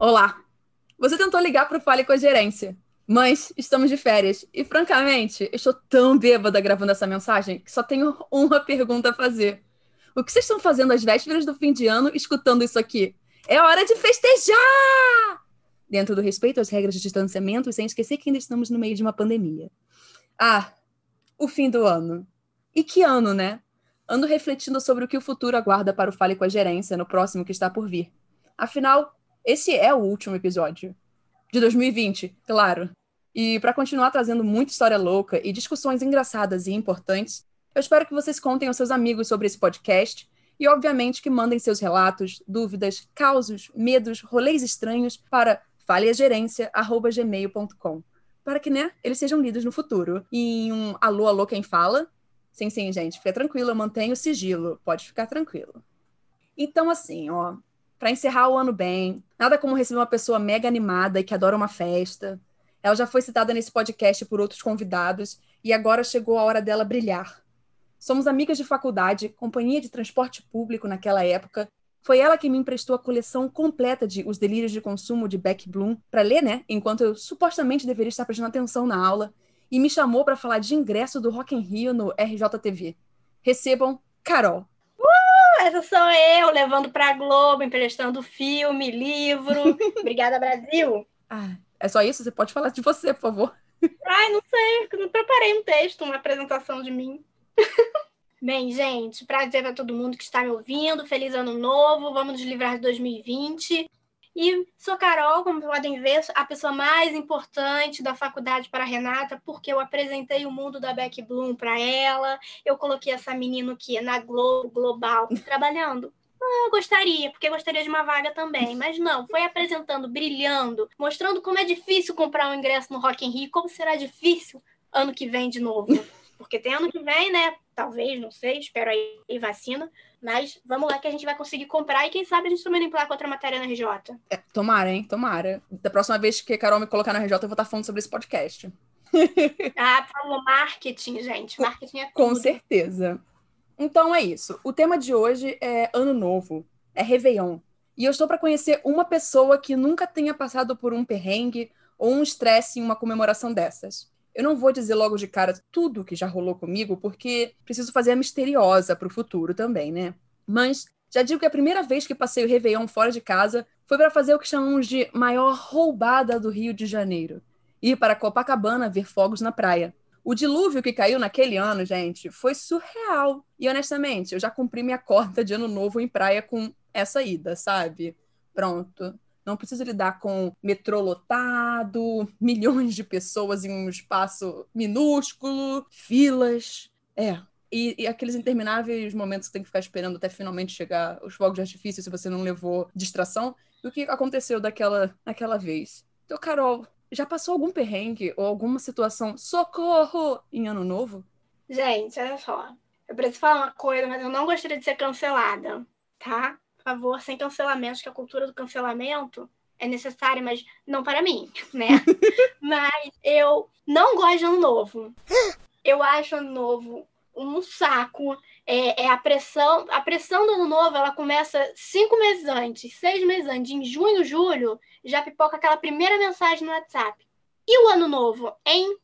Olá! Você tentou ligar para o Fale com a Gerência, mas estamos de férias e, francamente, estou tão bêbada gravando essa mensagem que só tenho uma pergunta a fazer. O que vocês estão fazendo às vésperas do fim de ano escutando isso aqui? É hora de festejar! Dentro do respeito às regras de distanciamento e sem esquecer que ainda estamos no meio de uma pandemia. Ah, o fim do ano. E que ano, né? Ando refletindo sobre o que o futuro aguarda para o Fale com a Gerência no próximo que está por vir. Afinal, esse é o último episódio. De 2020, claro. E para continuar trazendo muita história louca e discussões engraçadas e importantes, eu espero que vocês contem aos seus amigos sobre esse podcast e, obviamente, que mandem seus relatos, dúvidas, causos, medos, rolês estranhos para faleagerência.gmail.com para que, né, eles sejam lidos no futuro. E em um alô, alô, quem fala? Sim, sim, gente, fica tranquilo, eu mantenho o sigilo, pode ficar tranquilo. Então, assim, ó, para encerrar o ano bem. Nada como receber uma pessoa mega animada e que adora uma festa. Ela já foi citada nesse podcast por outros convidados e agora chegou a hora dela brilhar. Somos amigas de faculdade, companhia de transporte público naquela época. Foi ela que me emprestou a coleção completa de Os Delírios de Consumo de Beck Bloom para ler, né? Enquanto eu supostamente deveria estar prestando atenção na aula. E me chamou para falar de ingresso do Rock in Rio no RJTV. Recebam Carol essa sou eu, levando pra Globo, emprestando filme, livro. Obrigada, Brasil. Ah, é só isso? Você pode falar de você, por favor. Ai, não sei, não preparei um texto, uma apresentação de mim. Bem, gente, prazer para todo mundo que está me ouvindo. Feliz ano novo. Vamos nos livrar de 2020. E sou Carol, como podem ver, a pessoa mais importante da faculdade para a Renata, porque eu apresentei o mundo da Beck Bloom para ela. Eu coloquei essa menina aqui na Globo Global trabalhando. Ah, eu gostaria, porque gostaria de uma vaga também. Mas não, foi apresentando, brilhando, mostrando como é difícil comprar um ingresso no Rock in Rio, como será difícil ano que vem de novo. Porque tem ano que vem, né? Talvez, não sei, espero aí vacina. Mas vamos lá que a gente vai conseguir comprar e quem sabe a gente também emplaca outra matéria na RJ. É, tomara, hein? Tomara. Da próxima vez que a Carol me colocar na RJ, eu vou estar falando sobre esse podcast. ah, falou marketing, gente. Marketing é tudo. Com certeza. Então é isso. O tema de hoje é Ano Novo, é Réveillon. E eu estou para conhecer uma pessoa que nunca tenha passado por um perrengue ou um estresse em uma comemoração dessas. Eu não vou dizer logo de cara tudo que já rolou comigo, porque preciso fazer a misteriosa para o futuro também, né? Mas já digo que a primeira vez que passei o Réveillon fora de casa foi para fazer o que chamamos de maior roubada do Rio de Janeiro. Ir para Copacabana ver fogos na praia. O dilúvio que caiu naquele ano, gente, foi surreal. E honestamente, eu já cumpri minha cota de ano novo em praia com essa ida, sabe? Pronto não precisa lidar com metrô lotado, milhões de pessoas em um espaço minúsculo, filas. É. E, e, aqueles intermináveis momentos que tem que ficar esperando até finalmente chegar os fogos de artifício se você não levou distração. E o que aconteceu daquela, daquela vez? Então, Carol, já passou algum perrengue ou alguma situação socorro em ano novo? Gente, olha só. Eu preciso falar uma coisa, mas eu não gostaria de ser cancelada, tá? Favor, sem cancelamentos, que a cultura do cancelamento é necessária, mas não para mim, né? mas eu não gosto de ano novo. Eu acho ano novo um saco. É, é, a pressão. A pressão do ano novo ela começa cinco meses antes, seis meses antes. Em junho, julho, já pipoca aquela primeira mensagem no WhatsApp. E o ano novo, hein?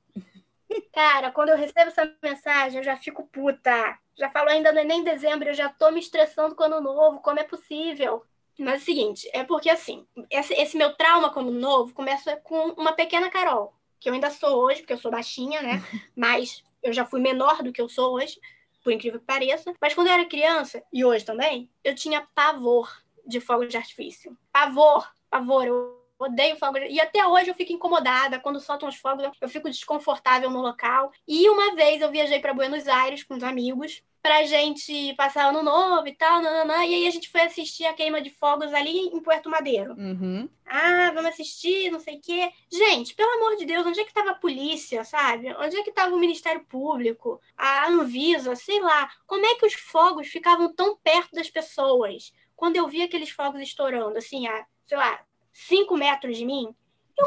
Cara, quando eu recebo essa mensagem, eu já fico puta. Já falo ainda não é nem dezembro, eu já tô me estressando com o ano novo, como é possível? Mas é o seguinte, é porque assim, esse, esse meu trauma com o ano novo começa com uma pequena Carol, que eu ainda sou hoje, porque eu sou baixinha, né? Mas eu já fui menor do que eu sou hoje, por incrível que pareça. Mas quando eu era criança, e hoje também, eu tinha pavor de fogo de artifício. Pavor, pavor. Eu odeio fogo. E até hoje eu fico incomodada quando soltam os fogos, eu fico desconfortável no local. E uma vez eu viajei para Buenos Aires com os amigos pra gente passar ano novo e tal, nananã, e aí a gente foi assistir a queima de fogos ali em Puerto Madeiro. Uhum. Ah, vamos assistir, não sei o quê. Gente, pelo amor de Deus, onde é que tava a polícia, sabe? Onde é que tava o Ministério Público, a Anvisa, sei lá. Como é que os fogos ficavam tão perto das pessoas? Quando eu vi aqueles fogos estourando, assim, a, sei lá, cinco metros de mim, eu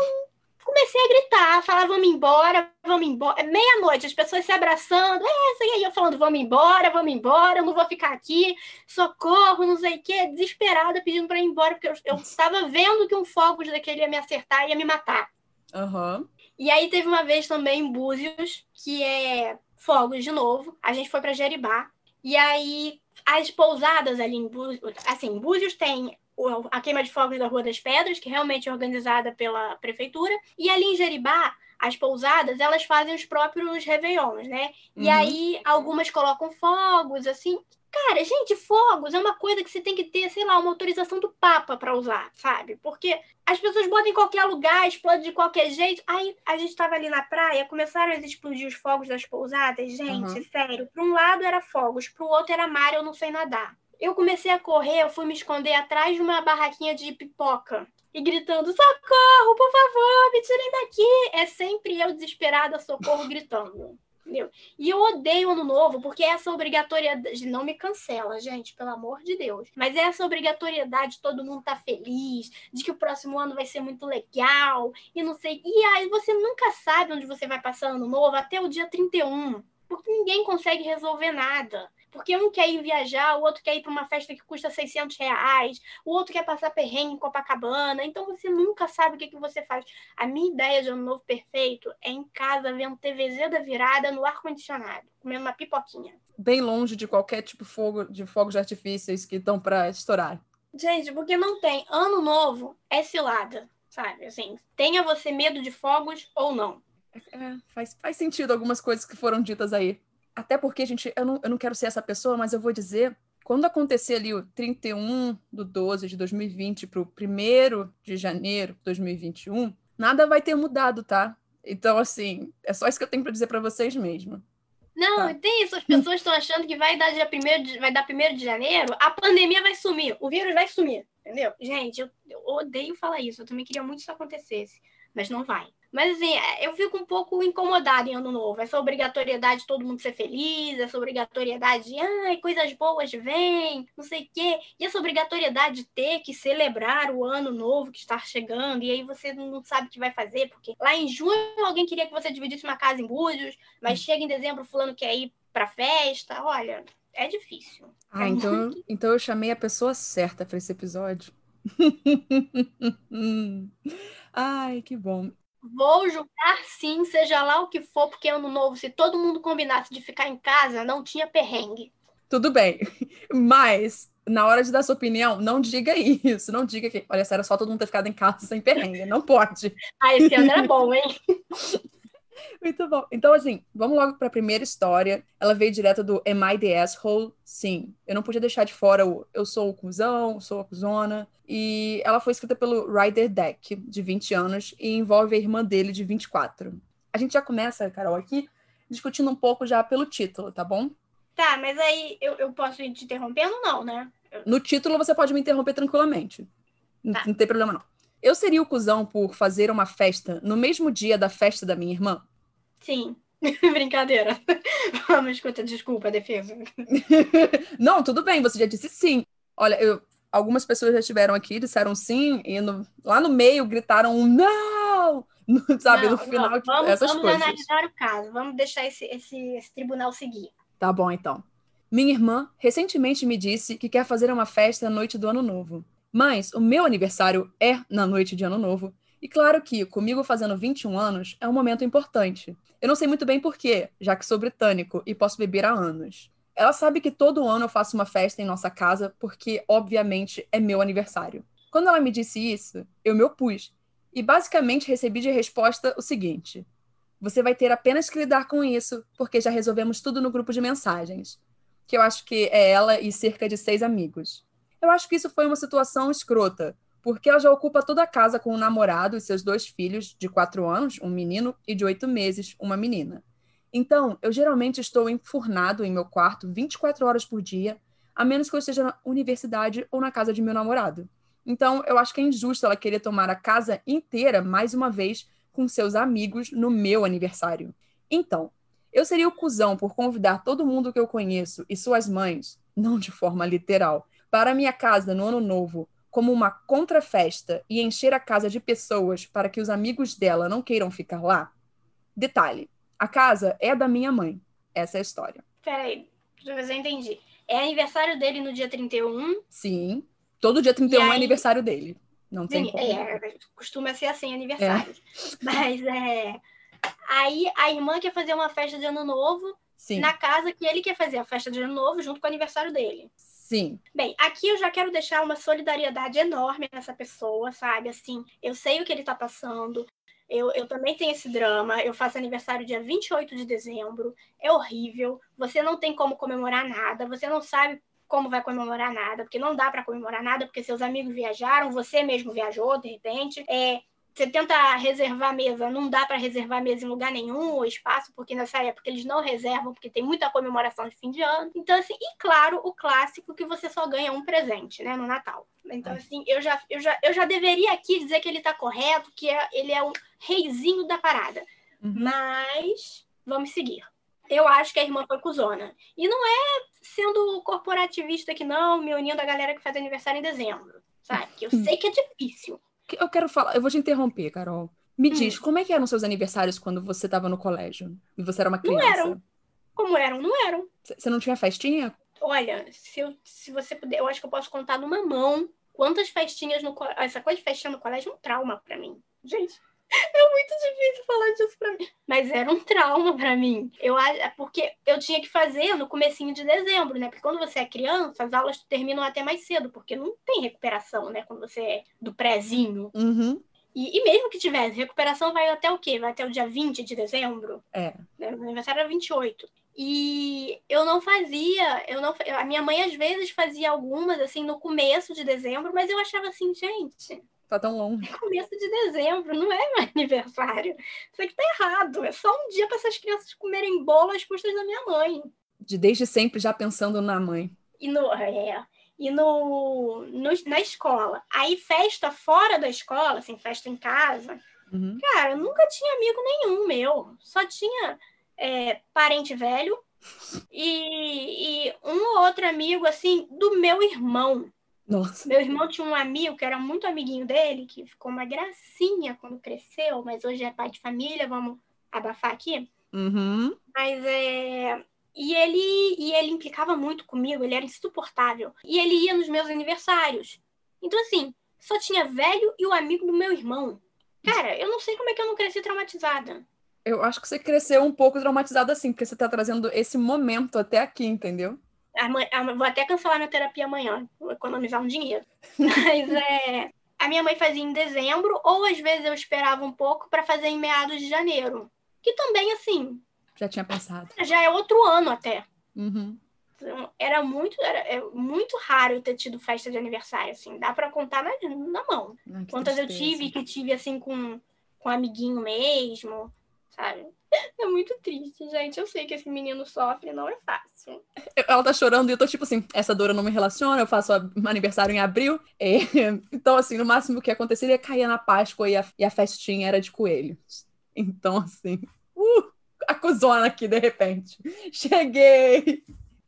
comecei a gritar, falar, vamos embora, vamos embora. É meia-noite, as pessoas se abraçando, é, isso aí, eu falando, vamos embora, vamos embora, eu não vou ficar aqui, socorro, não sei o quê, desesperada pedindo para ir embora, porque eu, estava vendo que um fogo daquele ia me acertar e ia me matar. Uhum. E aí teve uma vez também em Búzios, que é fogos de novo. A gente foi para Jeribá. E aí as pousadas ali em Búzios, assim, Búzios tem a queima de fogos da Rua das Pedras, que realmente é organizada pela prefeitura, e ali em Jeribá, as pousadas, elas fazem os próprios réveillons, né? E uhum. aí algumas colocam fogos, assim. Cara, gente, fogos é uma coisa que você tem que ter, sei lá, uma autorização do Papa para usar, sabe? Porque as pessoas botam em qualquer lugar, explodem de qualquer jeito. Aí a gente tava ali na praia, começaram a explodir os fogos das pousadas. Gente, uhum. sério, para um lado era fogos, para o outro era mar, eu não sei nadar. Eu comecei a correr, eu fui me esconder atrás de uma barraquinha de pipoca e gritando: socorro, por favor, me tirem daqui. É sempre eu desesperada, socorro, gritando. Entendeu? E eu odeio ano novo, porque essa obrigatoriedade. Não me cancela, gente, pelo amor de Deus. Mas essa obrigatoriedade de todo mundo tá feliz, de que o próximo ano vai ser muito legal, e não sei. E aí você nunca sabe onde você vai passar ano novo até o dia 31. Porque ninguém consegue resolver nada. Porque um quer ir viajar, o outro quer ir para uma festa que custa 600 reais, o outro quer passar perrengue em Copacabana. Então você nunca sabe o que, que você faz. A minha ideia de ano novo perfeito é em casa vendo TVZ da virada no ar-condicionado, comendo uma pipoquinha. Bem longe de qualquer tipo de fogo de fogos de artifícios que estão para estourar. Gente, porque não tem. Ano novo é cilada, sabe? Assim, tenha você medo de fogos ou não. É, faz, faz sentido algumas coisas que foram ditas aí. Até porque, gente, eu não, eu não quero ser essa pessoa, mas eu vou dizer, quando acontecer ali o 31 do 12 de 2020 para o 1 de janeiro de 2021, nada vai ter mudado, tá? Então, assim, é só isso que eu tenho para dizer para vocês mesmo. Não, tá. tem isso. As pessoas estão achando que vai dar dia primeiro de, vai dar primeiro de janeiro, a pandemia vai sumir, o vírus vai sumir, entendeu? Gente, eu, eu odeio falar isso. Eu também queria muito que isso acontecesse, mas não vai. Mas assim, é, eu fico um pouco incomodada em ano novo. Essa obrigatoriedade de todo mundo ser feliz, essa obrigatoriedade de ai, coisas boas vêm, não sei o quê. E essa obrigatoriedade de ter que celebrar o ano novo que está chegando, e aí você não sabe o que vai fazer, porque lá em junho alguém queria que você dividisse uma casa em Búzios, mas chega em dezembro fulano quer ir pra festa. Olha, é difícil. Ah, é então, muito... então eu chamei a pessoa certa para esse episódio. Ai, que bom. Vou julgar sim, seja lá o que for, porque ano novo, se todo mundo combinasse de ficar em casa, não tinha perrengue. Tudo bem, mas na hora de dar sua opinião, não diga isso. Não diga que, olha, era só todo mundo ter ficado em casa sem perrengue. Não pode. ah, esse ano era bom, hein? Muito bom. Então, assim, vamos logo para a primeira história. Ela veio direto do Am I the Asshole? Sim. Eu não podia deixar de fora o Eu sou o cuzão, sou a cuzona. E ela foi escrita pelo Ryder Deck, de 20 anos, e envolve a irmã dele, de 24. A gente já começa, Carol, aqui, discutindo um pouco já pelo título, tá bom? Tá, mas aí eu, eu posso ir te interrompendo, não, né? No título você pode me interromper tranquilamente. Tá. Não, não tem problema, não. Eu seria o cuzão por fazer uma festa no mesmo dia da festa da minha irmã? Sim. Brincadeira. Vamos escuta, desculpa, defesa. Não, tudo bem, você já disse sim. Olha, eu, algumas pessoas já estiveram aqui, disseram sim, e no, lá no meio gritaram um não! Sabe, não, no final, não. Vamos, essas vamos coisas. Vamos analisar o caso, vamos deixar esse, esse, esse tribunal seguir. Tá bom, então. Minha irmã recentemente me disse que quer fazer uma festa na noite do Ano Novo. Mas o meu aniversário é na noite de Ano Novo e claro que, comigo fazendo 21 anos, é um momento importante. Eu não sei muito bem porquê, já que sou britânico e posso beber há anos. Ela sabe que todo ano eu faço uma festa em nossa casa porque, obviamente, é meu aniversário. Quando ela me disse isso, eu me opus e basicamente recebi de resposta o seguinte: Você vai ter apenas que lidar com isso porque já resolvemos tudo no grupo de mensagens. Que eu acho que é ela e cerca de seis amigos. Eu acho que isso foi uma situação escrota, porque ela já ocupa toda a casa com o namorado e seus dois filhos de quatro anos, um menino, e de oito meses, uma menina. Então, eu geralmente estou enfurnado em meu quarto 24 horas por dia, a menos que eu esteja na universidade ou na casa de meu namorado. Então, eu acho que é injusto ela querer tomar a casa inteira, mais uma vez, com seus amigos no meu aniversário. Então, eu seria o cuzão por convidar todo mundo que eu conheço e suas mães, não de forma literal, para minha casa no ano novo, como uma contrafesta e encher a casa de pessoas para que os amigos dela não queiram ficar lá? Detalhe: A casa é da minha mãe. Essa é a história. Peraí, deixa eu ver se eu entendi. É aniversário dele no dia 31. Sim. Todo dia 31 aí- é aniversário dele. Não tem Sim, como. é, costuma ser assim, aniversário. Mas é. Aí a irmã quer fazer uma festa de ano novo Sim. na casa que ele quer fazer a festa de ano novo junto com o aniversário dele. Sim. Bem, aqui eu já quero deixar uma solidariedade enorme nessa pessoa, sabe? Assim, eu sei o que ele tá passando. Eu, eu também tenho esse drama. Eu faço aniversário dia 28 de dezembro. É horrível. Você não tem como comemorar nada. Você não sabe como vai comemorar nada, porque não dá para comemorar nada, porque seus amigos viajaram, você mesmo viajou, de repente. É, você tenta reservar mesa, não dá para reservar mesa em lugar nenhum, ou espaço, porque nessa época eles não reservam, porque tem muita comemoração de fim de ano. Então, assim, e claro, o clássico que você só ganha um presente, né, no Natal. Então, assim, eu já, eu já, eu já deveria aqui dizer que ele tá correto, que é, ele é o reizinho da parada. Uhum. Mas vamos seguir. Eu acho que a irmã foi cuzona. E não é sendo corporativista que não, me unindo a galera que faz aniversário em dezembro. Sabe? Que eu sei que é difícil. Eu quero falar, eu vou te interromper, Carol. Me Hum. diz, como é que eram seus aniversários quando você estava no colégio? E você era uma Não criança? eram. Como eram? Não eram. Você não tinha festinha? Olha, se, eu- se você puder, eu acho que eu posso contar numa mão quantas festinhas no colégio. Essa coisa de festinha no colégio é um trauma pra mim. Gente, é muito difícil falar disso pra mim. Mas era um trauma pra mim. Eu, é porque eu tinha que fazer no comecinho de dezembro, né? Porque quando você é criança, as aulas terminam até mais cedo, porque não tem recuperação, né? Quando você é do prézinho. Uhum. E, e mesmo que tivesse, recuperação vai até o quê? Vai até o dia 20 de dezembro? É. né? Meu aniversário era 28. E eu não fazia, eu não, a minha mãe às vezes fazia algumas assim no começo de dezembro, mas eu achava assim, gente, Tá tão longe. começo de dezembro não é meu aniversário. Isso aqui tá errado. É só um dia para essas crianças comerem bolo às custas da minha mãe. De desde sempre já pensando na mãe. E no, é, e no, no na escola. Aí festa fora da escola, assim, festa em casa, Uhum. Cara, eu nunca tinha amigo nenhum meu. Só tinha é, parente velho e, e um ou outro amigo, assim, do meu irmão. Nossa. Meu irmão tinha um amigo que era muito amiguinho dele, que ficou uma gracinha quando cresceu, mas hoje é pai de família, vamos abafar aqui. Uhum. Mas é. E ele, e ele implicava muito comigo, ele era insuportável. E ele ia nos meus aniversários. Então, assim, só tinha velho e o amigo do meu irmão. Cara, eu não sei como é que eu não cresci traumatizada. Eu acho que você cresceu um pouco traumatizado assim, porque você tá trazendo esse momento até aqui, entendeu? Vou até cancelar minha terapia amanhã, vou economizar um dinheiro. Mas é. A minha mãe fazia em dezembro, ou às vezes eu esperava um pouco para fazer em meados de janeiro. Que também, assim, Já tinha pensado. já é outro ano até. Uhum. Então, era muito, era, é muito raro eu ter tido festa de aniversário, assim. Dá pra contar na, na mão. Que Quantas eu tristeza. tive que tive, assim, com, com um amiguinho mesmo, sabe? É muito triste, gente. Eu sei que esse menino sofre, não é fácil. Ela tá chorando e eu tô tipo assim, essa dor eu não me relaciona, eu faço aniversário em abril. É, Então, assim, no máximo que aconteceria caía na Páscoa e a, e a festinha era de coelhos. Então, assim, uh, a cuzona aqui, de repente. Cheguei!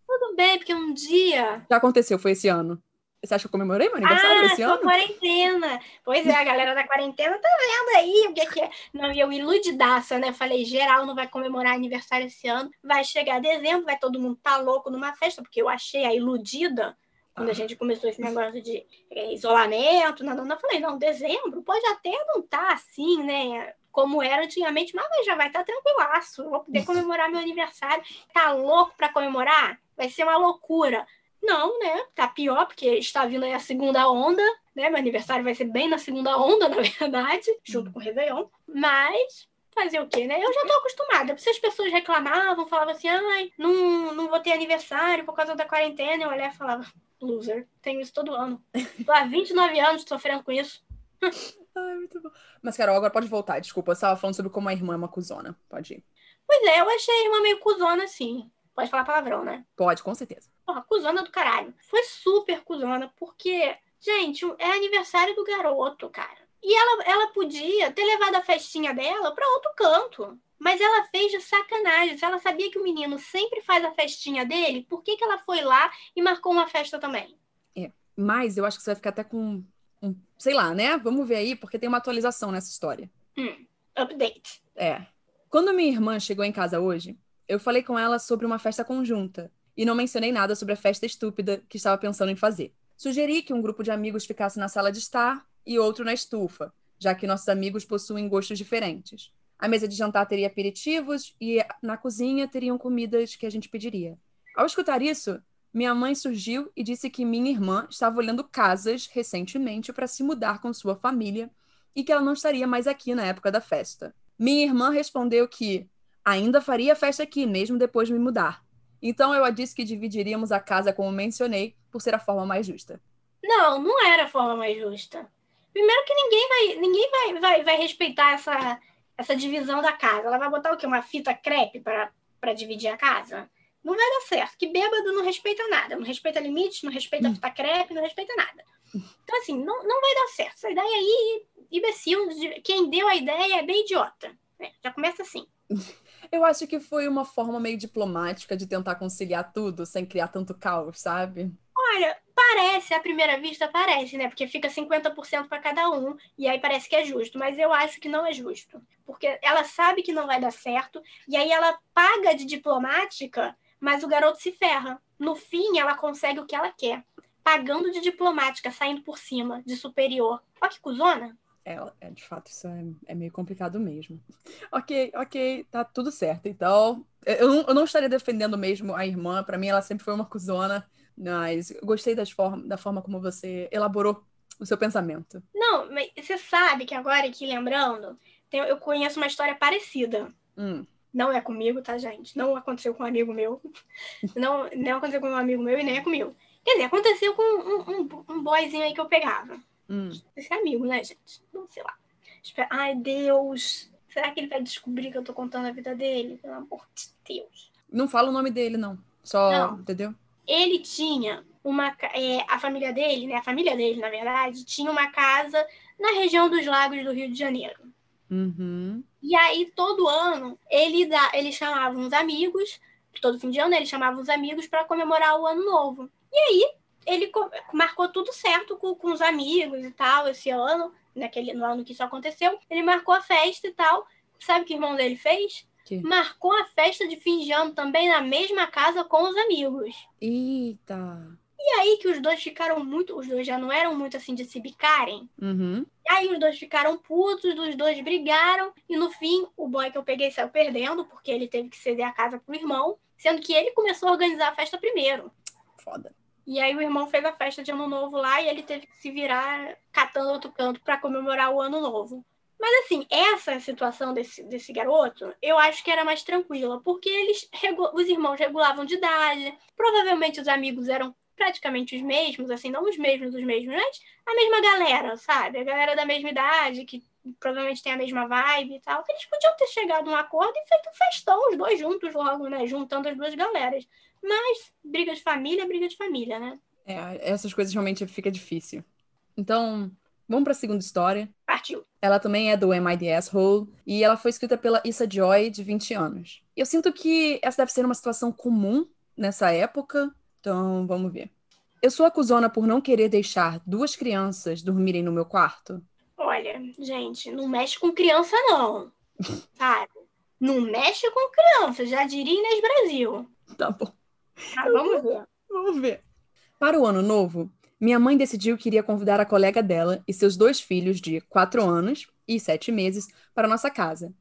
Tudo bem, porque um dia. Já aconteceu, foi esse ano. Você acha que eu comemorei meu aniversário ah, esse ano? quarentena. Pois é, a galera da quarentena tá vendo aí o que, que é. Não, e eu iludidaça, né? Falei, geral não vai comemorar aniversário esse ano. Vai chegar dezembro, vai todo mundo tá louco numa festa, porque eu achei a iludida quando a Ah. gente começou esse negócio de é, isolamento. Não, não. Eu falei, não, dezembro pode até não tá assim, né? Como era antigamente, mas já vai estar tá tranquilaço. Eu vou poder comemorar meu aniversário. Tá louco pra comemorar? Vai ser uma loucura. Não, né? Tá pior, porque está vindo aí a segunda onda, né? Meu aniversário vai ser bem na segunda onda, na verdade, junto com o Réveillon. Mas fazer o quê, né? Eu já tô acostumada. Se as pessoas reclamavam, falavam assim, ai, não, não vou ter aniversário por causa da quarentena, eu olhava e falava, loser, tenho isso todo ano. Tô há 29 anos sofrendo com isso. Ai, muito bom. Mas, Carol, agora pode voltar. Desculpa, você estava falando sobre como a irmã é uma cuzona. Pode ir. Pois é, eu achei uma meio cuzona, assim. Pode falar palavrão, né? Pode, com certeza. Porra, cuzona do caralho. Foi super cuzona, porque, gente, é aniversário do garoto, cara. E ela, ela podia ter levado a festinha dela pra outro canto. Mas ela fez de sacanagem. Se ela sabia que o menino sempre faz a festinha dele, por que, que ela foi lá e marcou uma festa também? Mas eu acho que você vai ficar até com. Um, sei lá, né? Vamos ver aí, porque tem uma atualização nessa história. Hum, update. É. Quando minha irmã chegou em casa hoje, eu falei com ela sobre uma festa conjunta e não mencionei nada sobre a festa estúpida que estava pensando em fazer. Sugeri que um grupo de amigos ficasse na sala de estar e outro na estufa, já que nossos amigos possuem gostos diferentes. A mesa de jantar teria aperitivos e na cozinha teriam comidas que a gente pediria. Ao escutar isso, minha mãe surgiu e disse que minha irmã estava olhando casas recentemente para se mudar com sua família e que ela não estaria mais aqui na época da festa. Minha irmã respondeu que ainda faria festa aqui, mesmo depois de me mudar. Então eu a disse que dividiríamos a casa como mencionei, por ser a forma mais justa. Não, não era a forma mais justa. Primeiro que ninguém vai, ninguém vai, vai, vai respeitar essa, essa divisão da casa. Ela vai botar o quê? Uma fita crepe para dividir a casa? Não vai dar certo. Que bêbado não respeita nada. Não respeita limites, não respeita hum. fita crepe, não respeita nada. Então, assim, não, não vai dar certo. Essa ideia aí, imbecil, quem deu a ideia é bem idiota. É, já começa assim. Eu acho que foi uma forma meio diplomática de tentar conciliar tudo sem criar tanto caos, sabe? Olha, parece, à primeira vista parece, né? Porque fica 50% para cada um, e aí parece que é justo, mas eu acho que não é justo. Porque ela sabe que não vai dar certo, e aí ela paga de diplomática, mas o garoto se ferra. No fim, ela consegue o que ela quer, pagando de diplomática, saindo por cima, de superior. Olha que cuzona. É, é, de fato, isso é, é, meio complicado mesmo. Ok, ok, tá tudo certo. Então, eu não, eu não estaria defendendo mesmo a irmã. Para mim, ela sempre foi uma cuzona, mas gostei das form da forma como você elaborou o seu pensamento. Não, mas você sabe que agora, aqui lembrando, tem, eu conheço uma história parecida. Hum. Não é comigo, tá, gente? Não aconteceu com um amigo meu. não, não aconteceu com um amigo meu e nem é comigo. Quer dizer, aconteceu com um, um, um boyzinho aí que eu pegava. Hum. Esse é amigo, né, gente? Não sei lá. Ai, Deus. Será que ele vai descobrir que eu tô contando a vida dele? Pelo amor de Deus. Não fala o nome dele, não. Só, não. entendeu? Ele tinha uma. É, a família dele, né? A família dele, na verdade, tinha uma casa na região dos lagos do Rio de Janeiro. Uhum. E aí, todo ano, ele, dá, ele chamava uns amigos, todo fim de ano, ele chamava uns amigos para comemorar o ano novo. E aí, ele marcou tudo certo com, com os amigos e tal, esse ano, naquele, no ano que isso aconteceu. Ele marcou a festa e tal. Sabe o que o irmão dele fez? Que? Marcou a festa de fim de ano também na mesma casa com os amigos. Eita! E aí que os dois ficaram muito. Os dois já não eram muito assim de se bicarem. Uhum. Aí os dois ficaram putos, os dois brigaram. E no fim, o boy que eu peguei saiu perdendo, porque ele teve que ceder a casa pro irmão. Sendo que ele começou a organizar a festa primeiro. Foda. E aí o irmão fez a festa de ano novo lá e ele teve que se virar catando outro canto para comemorar o ano novo. Mas assim, essa situação desse, desse garoto, eu acho que era mais tranquila, porque eles os irmãos regulavam de idade, provavelmente os amigos eram praticamente os mesmos, assim, não os mesmos os mesmos, mas a mesma galera, sabe? A galera da mesma idade, que provavelmente tem a mesma vibe e tal. Eles podiam ter chegado a um acordo e feito um festão, os dois juntos logo, né? Juntando as duas galeras. Mas briga de família é briga de família, né? É, essas coisas realmente fica difícil. Então, vamos para a segunda história. Partiu. Ela também é do Am I the Asshole e ela foi escrita pela Issa Joy, de 20 anos. Eu sinto que essa deve ser uma situação comum nessa época, então vamos ver. Eu sou acusona por não querer deixar duas crianças dormirem no meu quarto? Olha, gente, não mexe com criança, não. Sabe? Não mexe com criança, já diria Inês Brasil. Tá bom. Ah, vamos ver. Vamos ver. Para o ano novo, minha mãe decidiu que iria convidar a colega dela e seus dois filhos de 4 anos e 7 meses para nossa casa.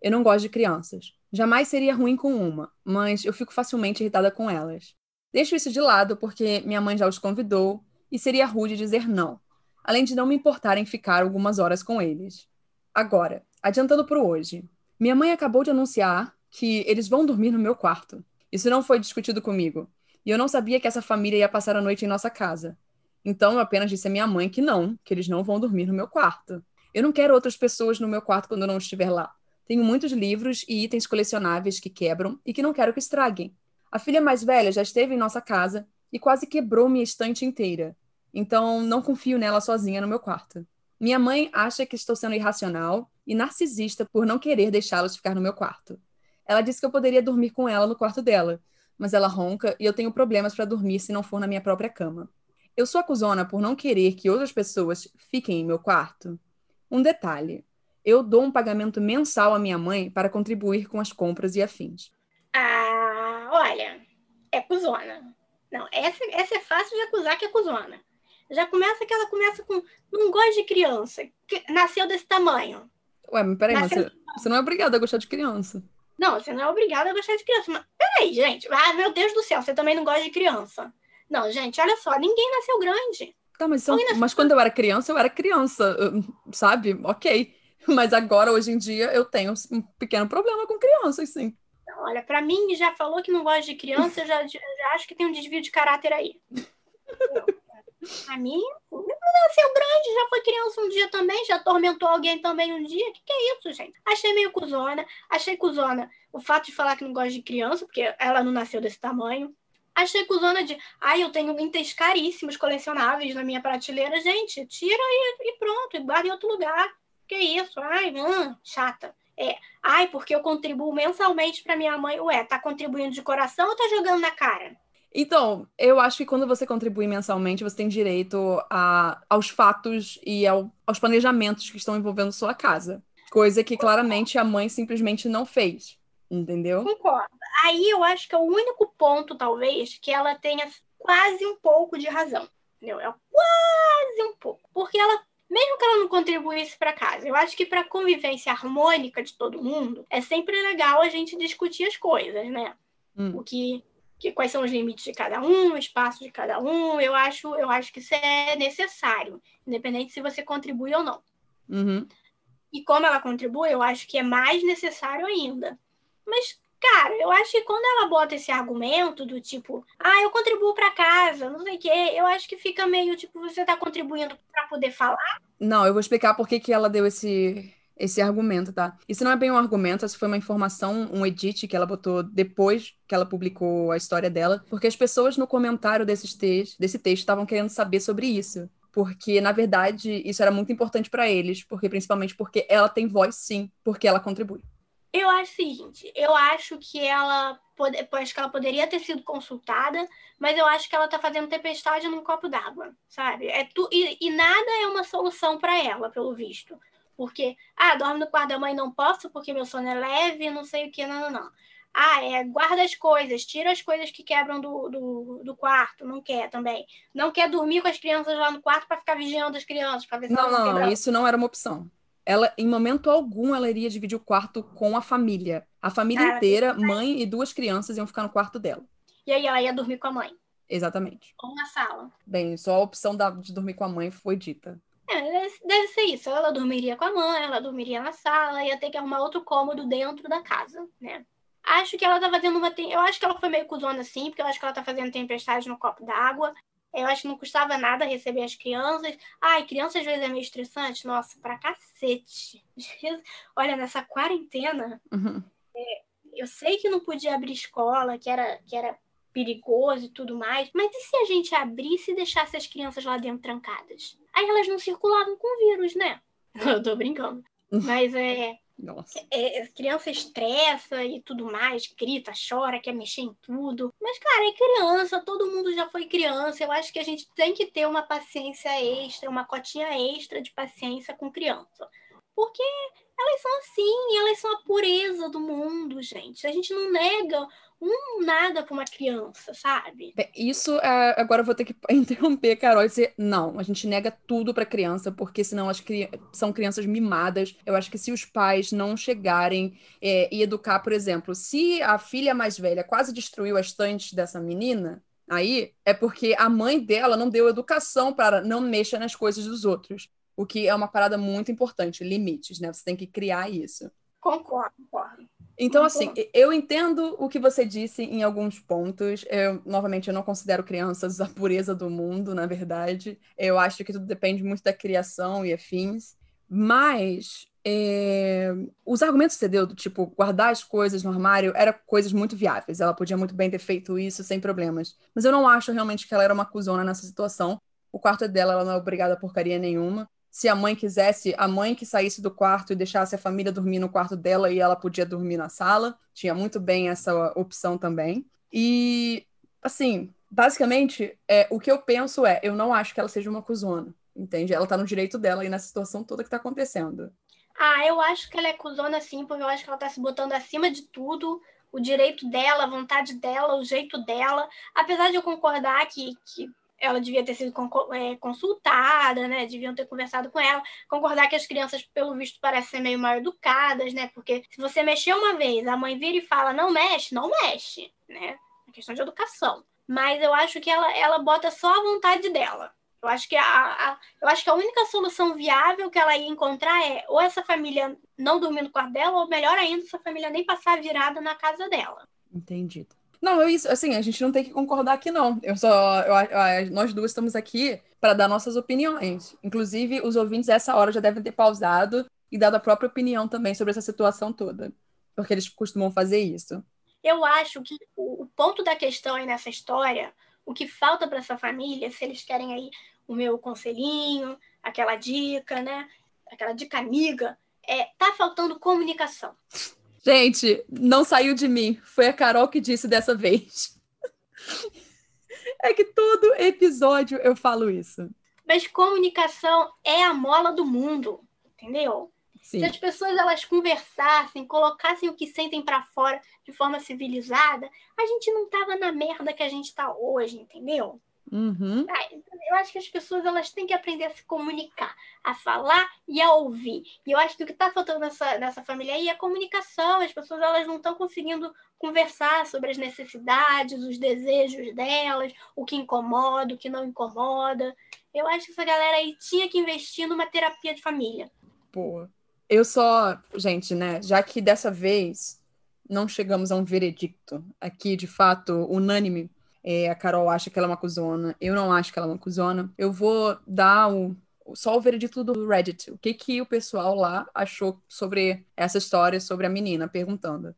Eu não gosto de crianças. Jamais seria ruim com uma, mas eu fico facilmente irritada com elas. Deixo isso de lado porque minha mãe já os convidou e seria rude dizer não, além de não me importar em ficar algumas horas com eles. Agora, adiantando para hoje, minha mãe acabou de anunciar que eles vão dormir no meu quarto. Isso não foi discutido comigo. E eu não sabia que essa família ia passar a noite em nossa casa. Então eu apenas disse à minha mãe que não, que eles não vão dormir no meu quarto. Eu não quero outras pessoas no meu quarto quando eu não estiver lá. Tenho muitos livros e itens colecionáveis que quebram e que não quero que estraguem. A filha mais velha já esteve em nossa casa e quase quebrou minha estante inteira. Então não confio nela sozinha no meu quarto. Minha mãe acha que estou sendo irracional e narcisista por não querer deixá-los ficar no meu quarto. Ela disse que eu poderia dormir com ela no quarto dela, mas ela ronca e eu tenho problemas para dormir se não for na minha própria cama. Eu sou acusona por não querer que outras pessoas fiquem em meu quarto? Um detalhe: Eu dou um pagamento mensal à minha mãe para contribuir com as compras e afins. Ah, olha, é cuzona. Não, essa, essa é fácil de acusar que é cuzona. Já começa que ela começa com não gosta de criança, que nasceu desse tamanho. Ué, mas peraí, Nasceu- você, você não é obrigada a gostar de criança. Não, você não é obrigada a gostar de criança. Mas peraí, gente. Ah, meu Deus do céu, você também não gosta de criança. Não, gente, olha só, ninguém nasceu grande. Tá, mas, são- Ainda- mas quando eu era criança, eu era criança, eu- sabe? Ok. Mas agora, hoje em dia, eu tenho um pequeno problema com crianças, sim. Olha, pra mim, já falou que não gosta de criança, eu já, já acho que tem um desvio de caráter aí. Pra mim, não nasceu grande, já foi criança um dia também, já atormentou alguém também um dia. O que, que é isso, gente? Achei meio cuzona. Achei cuzona o fato de falar que não gosta de criança, porque ela não nasceu desse tamanho. Achei cuzona de, ai, eu tenho itens caríssimos colecionáveis na minha prateleira. Gente, tira e, e pronto, e guarda em outro lugar. Que isso? Ai, hum, chata. É, ai, porque eu contribuo mensalmente pra minha mãe. Ué, tá contribuindo de coração ou tá jogando na cara? Então, eu acho que quando você contribui mensalmente, você tem direito a, aos fatos e ao- aos planejamentos que estão envolvendo sua casa. Coisa que claramente a mãe simplesmente não fez. Entendeu? Concordo. Aí eu acho que é o único ponto, talvez, que ela tenha quase um pouco de razão. Entendeu? É quase um pouco. Porque ela, mesmo que ela não contribuísse para casa, eu acho que para convivência harmônica de todo mundo, é sempre legal a gente discutir as coisas, né? Hum. O que, que quais são os limites de cada um, o espaço de cada um. Eu acho, eu acho que isso é necessário, independente se você contribui ou não. Uhum. E como ela contribui, eu acho que é mais necessário ainda. Mas, cara, eu acho que quando ela bota esse argumento do tipo, ah, eu contribuo pra casa, não sei o quê, eu acho que fica meio tipo, você tá contribuindo pra poder falar. Não, eu vou explicar por que que ela deu esse, esse argumento, tá? Isso não é bem um argumento, isso foi uma informação, um edit que ela botou depois que ela publicou a história dela, porque as pessoas no comentário desses tex- desse texto estavam querendo saber sobre isso. Porque, na verdade, isso era muito importante pra eles, porque principalmente porque ela tem voz, sim, porque ela contribui. Eu acho o seguinte, eu acho que ela pode, acho que ela poderia ter sido consultada, mas eu acho que ela tá fazendo tempestade num copo d'água, sabe? É tu, e, e nada é uma solução pra ela, pelo visto. Porque, ah, dorme no quarto da mãe, não posso porque meu sono é leve, não sei o que, não, não, não. Ah, é, guarda as coisas, tira as coisas que quebram do, do, do quarto, não quer também. Não quer dormir com as crianças lá no quarto pra ficar vigiando as crianças, pra ver se Não, elas não não, quebram. isso não era uma opção. Ela, em momento algum, ela iria dividir o quarto com a família. A família inteira, mãe e duas crianças, iam ficar no quarto dela. E aí ela ia dormir com a mãe, Exatamente. ou na sala. Bem, só a opção da- de dormir com a mãe foi dita. É, deve, ser isso. Ela dormiria com a mãe, ela dormiria na sala, ia ter que arrumar outro cômodo dentro da casa, né? Acho que ela tá fazendo uma. Eu acho que ela foi meio cuzona assim, porque eu acho que ela tá fazendo tempestade no copo d'água. Eu acho que não custava nada receber as crianças. Ai, criança às vezes é meio estressante. Nossa, pra cacete. Olha, nessa quarentena, Uhum. eu sei que não podia abrir escola, que era, que era perigoso e tudo mais, mas e se a gente abrisse e deixasse as crianças lá dentro trancadas? Aí elas não circulavam com vírus, né? Eu tô brincando. Mas é, Nossa. é, criança estressa e tudo mais, grita, chora, quer mexer em tudo. Mas, cara, é criança, todo mundo já foi criança. Eu acho que a gente tem que ter uma paciência extra, uma cotinha extra de paciência com criança. Porque elas são assim, elas são a pureza do mundo, gente. A gente não nega um nada pra uma criança, sabe? Bem, Isso, é, agora eu vou ter que interromper, Carol, e dizer, não, a gente nega tudo pra criança, porque senão as cri são crianças mimadas. Eu acho que se os pais não chegarem é, e educar, por exemplo, se a filha mais velha quase destruiu a estante dessa menina, aí é porque a mãe dela não deu educação para não mexa nas coisas dos outros. O que é uma parada muito importante, limites, né? Você tem que criar isso. Concordo, concordo. Então, assim, eu entendo o que você disse em alguns pontos. Eu, novamente, eu não considero crianças a pureza do mundo, na verdade. Eu acho que tudo depende muito da criação e afins. Mas é, os argumentos que você deu, do tipo, guardar as coisas no armário, eram coisas muito viáveis. Ela podia muito bem ter feito isso sem problemas. Mas eu não acho realmente que ela era uma cuzona nessa situação. O quarto é dela, ela não é obrigada a porcaria nenhuma. Se a mãe quisesse, a mãe que saísse do quarto e deixasse a família dormir no quarto dela e ela podia dormir na sala. Tinha muito bem essa opção também. E, assim, basicamente, é, o que eu penso é: eu não acho que ela seja uma cuzona, entende? Ela tá no direito dela aí nessa situação toda que tá acontecendo. Ah, eu acho que ela é cuzona sim, porque eu acho que ela tá se botando acima de tudo. O direito dela, a vontade dela, o jeito dela. Apesar de eu concordar que, que ela devia ter sido é, consultada, né? Deviam ter conversado com ela. Concordar que as crianças, pelo visto, parecem ser meio mal educadas, né? Porque se você mexer uma vez, a mãe vira e fala, não mexe, não mexe, né? É questão de educação. Mas eu acho que ela, ela bota só a vontade dela. Eu acho que a, a, eu acho que a única solução viável que ela ia encontrar é ou essa família não dormir no quarto dela, ou melhor ainda, essa família nem passar virada na casa dela. Entendido. Não, eu, assim, a gente não tem que concordar aqui, não. Eu só. Eu, eu, nós duas estamos aqui para dar nossas opiniões. Inclusive, os ouvintes, essa hora, já devem ter pausado e dado a própria opinião também sobre essa situação toda. Porque eles costumam fazer isso. Eu acho que o, o ponto da questão aí nessa história, o que falta para essa família, se eles querem aí o meu conselhinho, aquela dica, né? Aquela dica amiga, é tá faltando comunicação. Gente, não saiu de mim. Foi a Carol que disse dessa vez. É que todo episódio eu falo isso. Mas comunicação é a mola do mundo, entendeu? Sim. Se as pessoas elas conversassem, colocassem o que sentem para fora de forma civilizada, a gente não tava na merda que a gente tá hoje, entendeu? Uhum. Eu acho que as pessoas elas têm que aprender a se comunicar, a falar e a ouvir. E eu acho que o que está faltando nessa, nessa família aí é a comunicação. As pessoas elas não estão conseguindo conversar sobre as necessidades, os desejos delas, o que incomoda, o que não incomoda. Eu acho que essa galera aí tinha que investir numa terapia de família. Boa. Eu só, gente, né, já que dessa vez não chegamos a um veredicto aqui, de fato, unânime é, a Carol acha que ela é uma cuzona, eu não acho que ela é uma cuzona. Eu vou dar o, só o veredito do Reddit. O que, que o pessoal lá achou sobre essa história, sobre a menina, perguntando.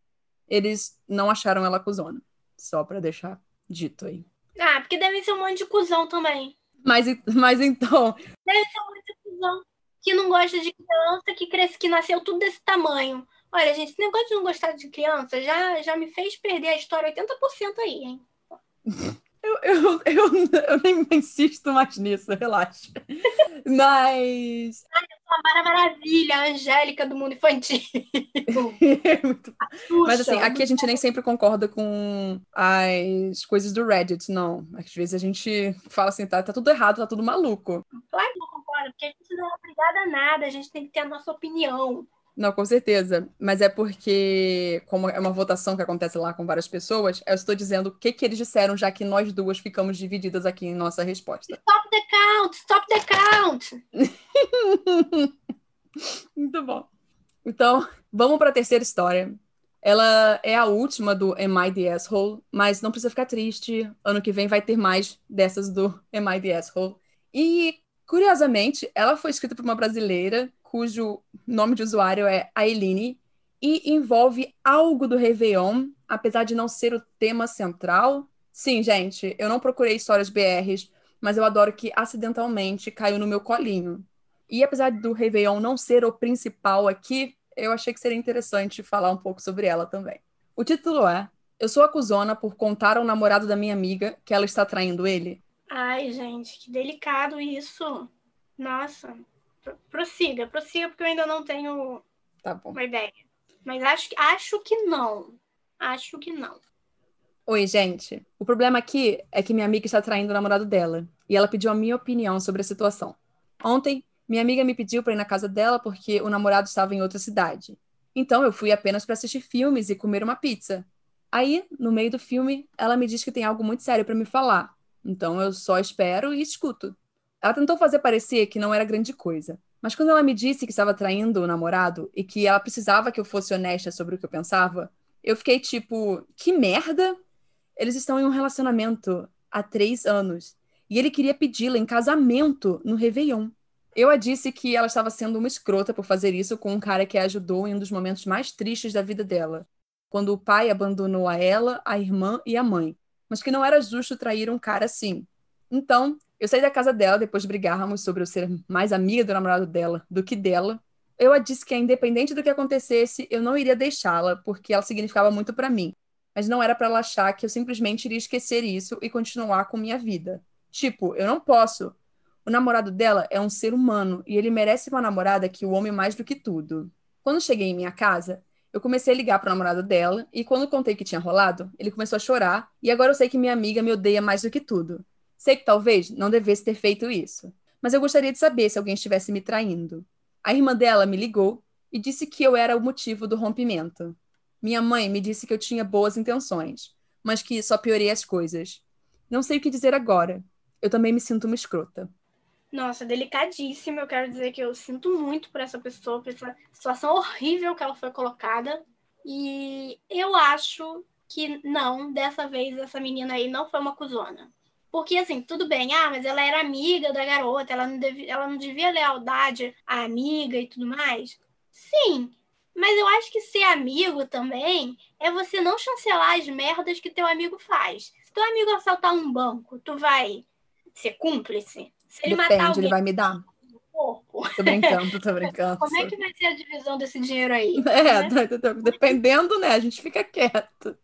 Eles não acharam ela cuzona. Só para deixar dito aí. Ah, porque deve ser um monte de cuzão também. Mas, mas então. Deve ser um monte de cuzão que não gosta de criança, que cresce, que nasceu tudo desse tamanho. Olha, gente, esse negócio de não gostar de criança já, já me fez perder a história 80% aí, hein? Eu, eu, eu, eu, nem insisto mais nisso, relaxa. Mas. Ai, eu sou a Mara Maravilha, a Angélica do mundo infantil. Muito... Mas assim, aqui a gente nem sempre concorda com as coisas do Reddit, não. Às vezes a gente fala assim, tá, tá tudo errado, tá tudo maluco. Claro que não concordo, porque a gente não é obrigada a nada, a gente tem que ter a nossa opinião. Não, com certeza. Mas é porque, como é uma votação que acontece lá com várias pessoas, eu estou dizendo o que, que eles disseram, já que nós duas ficamos divididas aqui em nossa resposta. Stop the count! Stop the count! Muito bom. Então, vamos para a terceira história. Ela é a última do Am I the Asshole, mas não precisa ficar triste. Ano que vem vai ter mais dessas do Am I the Asshole. E, curiosamente, ela foi escrita por uma brasileira cujo nome de usuário é Ailine, e envolve algo do Réveillon, apesar de não ser o tema central. Sim, gente, eu não procurei histórias BRs, mas eu adoro que acidentalmente caiu no meu colinho. E apesar do Réveillon não ser o principal aqui, eu achei que seria interessante falar um pouco sobre ela também. O título é Eu sou acusona por contar ao namorado da minha amiga que ela está traindo ele. Ai, gente, que delicado isso. Nossa prossiga, prossiga, porque eu ainda não tenho tá uma ideia. Mas acho, acho que não. Acho que não. Oi, gente. O problema aqui é que minha amiga está traindo o namorado dela. E ela pediu a minha opinião sobre a situação. Ontem, minha amiga me pediu para ir na casa dela porque o namorado estava em outra cidade. Então eu fui apenas para assistir filmes e comer uma pizza. Aí, no meio do filme, ela me diz que tem algo muito sério para me falar. Então eu só espero e escuto. Ela tentou fazer parecer que não era grande coisa. Mas quando ela me disse que estava traindo o namorado e que ela precisava que eu fosse honesta sobre o que eu pensava, eu fiquei tipo, que merda? Eles estão em um relacionamento há três anos e ele queria pedi-la em casamento no Réveillon. Eu a disse que ela estava sendo uma escrota por fazer isso com um cara que a ajudou em um dos momentos mais tristes da vida dela, quando o pai abandonou a ela, a irmã e a mãe, mas que não era justo trair um cara assim. Então, eu saí da casa dela depois de brigarmos sobre eu ser mais amiga do namorado dela do que dela. Eu a disse que, independente do que acontecesse, eu não iria deixá-la, porque ela significava muito para mim. Mas não era para ela achar que eu simplesmente iria esquecer isso e continuar com minha vida. Tipo, eu não posso. O namorado dela é um ser humano e ele merece uma namorada que o ame mais do que tudo. Quando cheguei em minha casa, eu comecei a ligar pro namorado dela e quando contei que tinha rolado, ele começou a chorar e agora eu sei que minha amiga me odeia mais do que tudo. Sei que talvez não devesse ter feito isso, mas eu gostaria de saber se alguém estivesse me traindo. A irmã dela me ligou e disse que eu era o motivo do rompimento. Minha mãe me disse que eu tinha boas intenções, mas que só piorei as coisas. Não sei o que dizer agora. Eu também me sinto uma escrota. Nossa, delicadíssimo. Eu quero dizer que eu sinto muito por essa pessoa, por essa situação horrível que ela foi colocada. E eu acho que não, dessa vez essa menina aí não foi uma cuzona. Porque, assim, tudo bem, ah, mas ela era amiga da garota, ela não, devia, ela não devia lealdade à amiga e tudo mais. Sim, mas eu acho que ser amigo também é você não chancelar as merdas que teu amigo faz. Se teu amigo assaltar um banco, tu vai ser cúmplice? Se ele Depende, matar alguém, ele vai me dar. Porco. Tô brincando, tô brincando. Como é que vai ser a divisão desse dinheiro aí? É, né? dependendo, né? A gente fica quieto.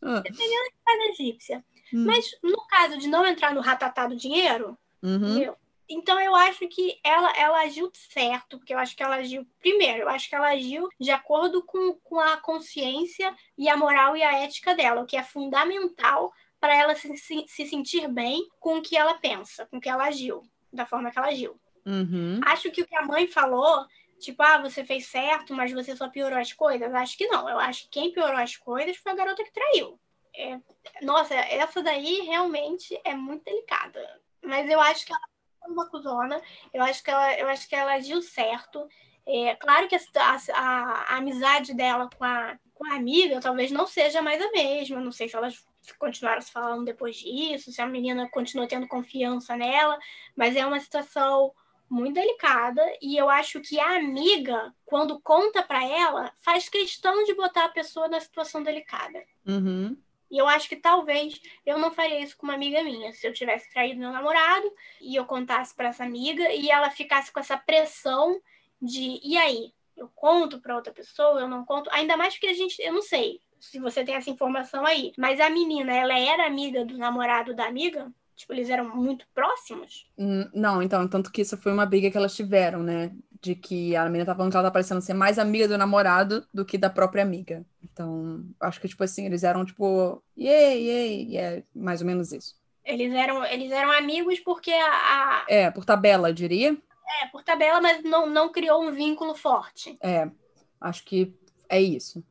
Dependendo de cada egípcia. Hum. Mas no caso de não entrar no ratatá do dinheiro, uhum. meu, então eu acho que ela, ela agiu certo, porque eu acho que ela agiu. Primeiro, eu acho que ela agiu de acordo com, com a consciência e a moral e a ética dela, o que é fundamental para ela se, se, se, sentir bem com o que ela pensa, com o que ela agiu, da forma que ela agiu. Uhum. Acho que o que a mãe falou, tipo, ah, você fez certo, mas você só piorou as coisas, acho que não. Eu acho que quem piorou as coisas foi a garota que traiu. É, nossa, essa daí realmente é muito delicada. Mas eu acho que ela uma cuzona. Eu acho que ela, eu acho que ela agiu certo. É, claro que a, a, a, amizade dela com a, com a amiga talvez não seja mais a mesma. Não sei se elas continuaram se falando depois disso, se a menina continuou tendo confiança nela, mas é uma situação muito delicada e eu acho que a amiga, quando conta para ela, faz questão de botar a pessoa na situação delicada. Uhum. E eu acho que talvez eu não faria isso com uma amiga minha. Se eu tivesse traído meu namorado e eu contasse para essa amiga e ela ficasse com essa pressão de e aí? Eu conto para outra pessoa, eu não conto. Ainda mais porque a gente, eu não sei se você tem essa informação aí, mas a menina, ela era amiga do namorado da amiga? Tipo, eles eram muito próximos? Hum, não, então, tanto que isso foi uma briga que elas tiveram, né? De que a menina tá falando que ela tá parecendo ser mais amiga do namorado do que da própria amiga. Então, acho que, tipo assim, eles eram, tipo, yay, yay, é mais ou menos isso. Eles eram, eles eram amigos porque a, a... É, por tabela, eu diria. É, por tabela, mas não, não criou um vínculo forte. É, acho que é isso.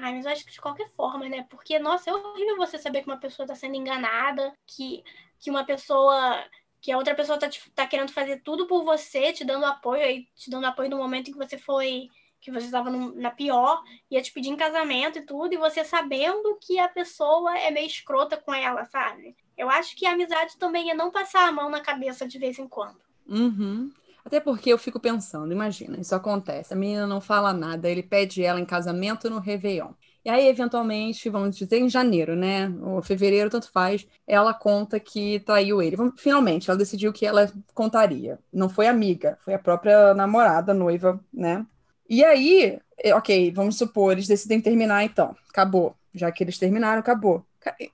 Ai, mas eu acho que de qualquer forma, né? Porque, nossa, é horrível você saber que uma pessoa tá sendo enganada, que que uma pessoa que a outra pessoa tá, tá querendo fazer tudo por você, te dando apoio, aí, te dando apoio no momento em que você foi, que você estava na pior, ia te pedir em casamento e tudo, e você sabendo que a pessoa é meio escrota com ela, sabe? Eu acho que a amizade também é não passar a mão na cabeça de vez em quando. Uhum. Até porque eu fico pensando, imagina, isso acontece, a menina não fala nada, ele pede ela em casamento no Réveillon. E aí, eventualmente, vamos dizer em janeiro, né? Ou fevereiro, tanto faz, ela conta que traiu ele. Finalmente, ela decidiu que ela contaria. Não foi amiga, foi a própria namorada, noiva, né? E aí, eh, ok, vamos supor, eles decidem terminar então. Acabou. Já que eles terminaram, acabou.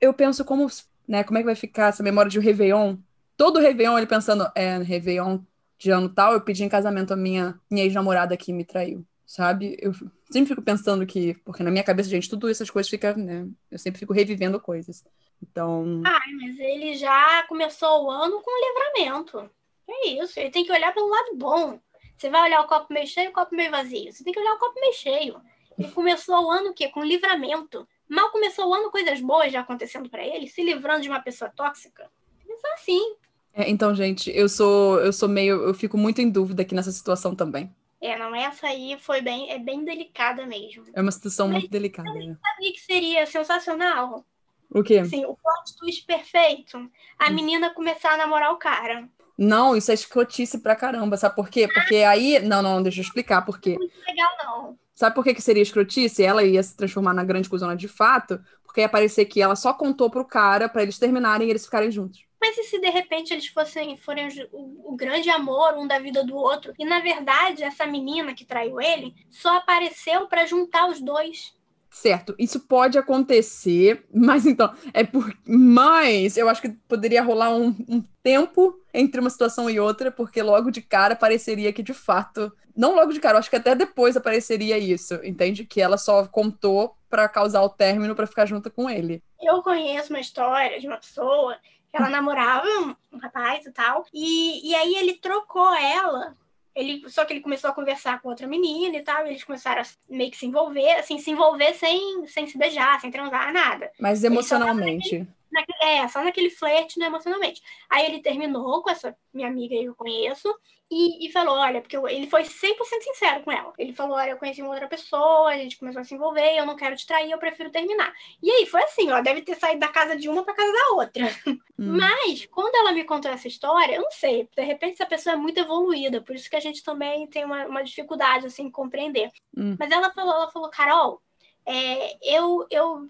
Eu penso como, né, como é que vai ficar essa memória de um Réveillon. Todo Réveillon ele pensando, é, Réveillon de ano tal, eu pedi em casamento a minha, minha ex-namorada que me traiu sabe? Eu sempre fico pensando que, porque na minha cabeça, gente, tudo essas coisas fica, né? Eu sempre fico revivendo coisas. Então. Ai, mas ele já começou o ano com livramento. É isso, ele tem que olhar pelo lado bom. Você vai olhar o copo meio cheio o copo meio vazio? Você tem que olhar o copo meio cheio. Ele começou o ano o quê? Com livramento. Mal começou o ano, coisas boas já acontecendo para ele, se livrando de uma pessoa tóxica. Isso assim. É, então, gente, eu sou eu sou meio eu fico muito em dúvida aqui nessa situação também. É, não, essa aí foi bem, é bem delicada mesmo. É uma situação Mas muito delicada. Eu né? sabia que seria sensacional. O quê? Sim, o plot twist perfeito. A hum. menina começar a namorar o cara. Não, isso é escrotice pra caramba, sabe por quê? Porque aí. Não, não, deixa eu explicar por quê. Não é legal, não. Sabe por que, que seria escrotice? Ela ia se transformar na grande cuzona de fato, porque ia parecer que ela só contou pro cara para eles terminarem e eles ficarem juntos. Mas e se de repente eles fossem forem o, o, grande amor um da vida do outro? E na verdade, essa menina que traiu ele só apareceu para juntar os dois. Certo, isso pode acontecer, mas então, é por. Mas eu acho que poderia rolar um, um, tempo entre uma situação e outra, porque logo de cara pareceria que de fato. Não logo de cara, eu acho que até depois apareceria isso, entende? Que ela só contou para causar o término para ficar junto com ele. Eu conheço uma história de uma pessoa ela namorava um, rapaz e tal, e, e aí ele trocou ela ele, só que ele começou a conversar com outra menina e tal, e eles começaram a meio que se envolver, assim, se envolver sem, sem se beijar, sem transar, nada. Mas emocionalmente. Naquele, é, só naquele flerte, né, emocionalmente. Aí ele terminou com essa minha amiga que eu conheço, e, e falou: olha, porque eu, ele foi 100% sincero com ela. Ele falou: olha, eu conheci uma outra pessoa, a gente começou a se envolver, eu não quero te trair, eu prefiro terminar. E aí foi assim: ó, deve ter saído da casa de uma para casa da outra. Hum. Mas, quando ela me contou essa história, eu não sei, de repente essa pessoa é muito evoluída, por isso que a gente também tem uma, uma dificuldade assim, em compreender. Hum. Mas ela falou: ela falou, Carol, é, eu, eu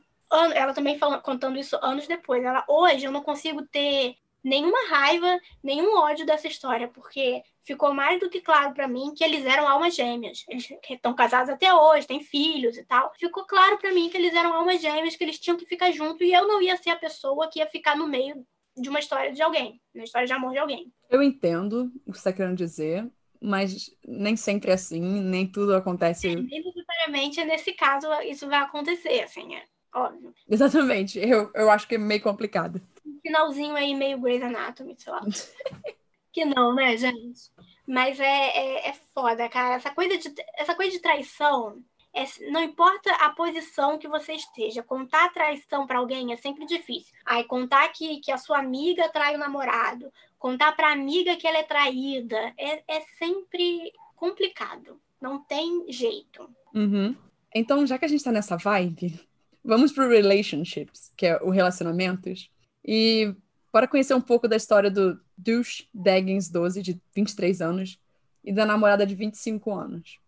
ela também falando, contando isso anos depois. Ela, hoje eu não consigo ter nenhuma raiva, nenhum ódio dessa história, porque ficou mais do que claro para mim que eles eram almas gêmeas. Eles estão casados até hoje, têm filhos e tal. Ficou claro para mim que eles eram almas gêmeas, que eles tinham que ficar juntos e eu não ia ser a pessoa que ia ficar no meio de uma história de alguém, uma história de amor de alguém. Eu entendo o que você está querendo dizer, mas nem sempre é assim, nem tudo acontece. É, nem necessariamente nesse caso isso vai acontecer, assim, é óbvio. Exatamente, eu, eu acho que é meio complicado finalzinho aí meio Grey's Anatomy, sei lá. que não, né, gente? Mas é, é, é, foda, cara. Essa coisa de, essa coisa de traição, é, não importa a posição que você esteja, contar traição para alguém é sempre difícil. Aí contar que, que a sua amiga trai o namorado, contar pra amiga que ela é traída, é, é sempre complicado. Não tem jeito. Uhum. Então, já que a gente tá nessa vibe, vamos pro relationships, que é o relacionamentos. E para conhecer um pouco da história do Douche Daggins 12, de 23 anos, e da namorada de 25 anos.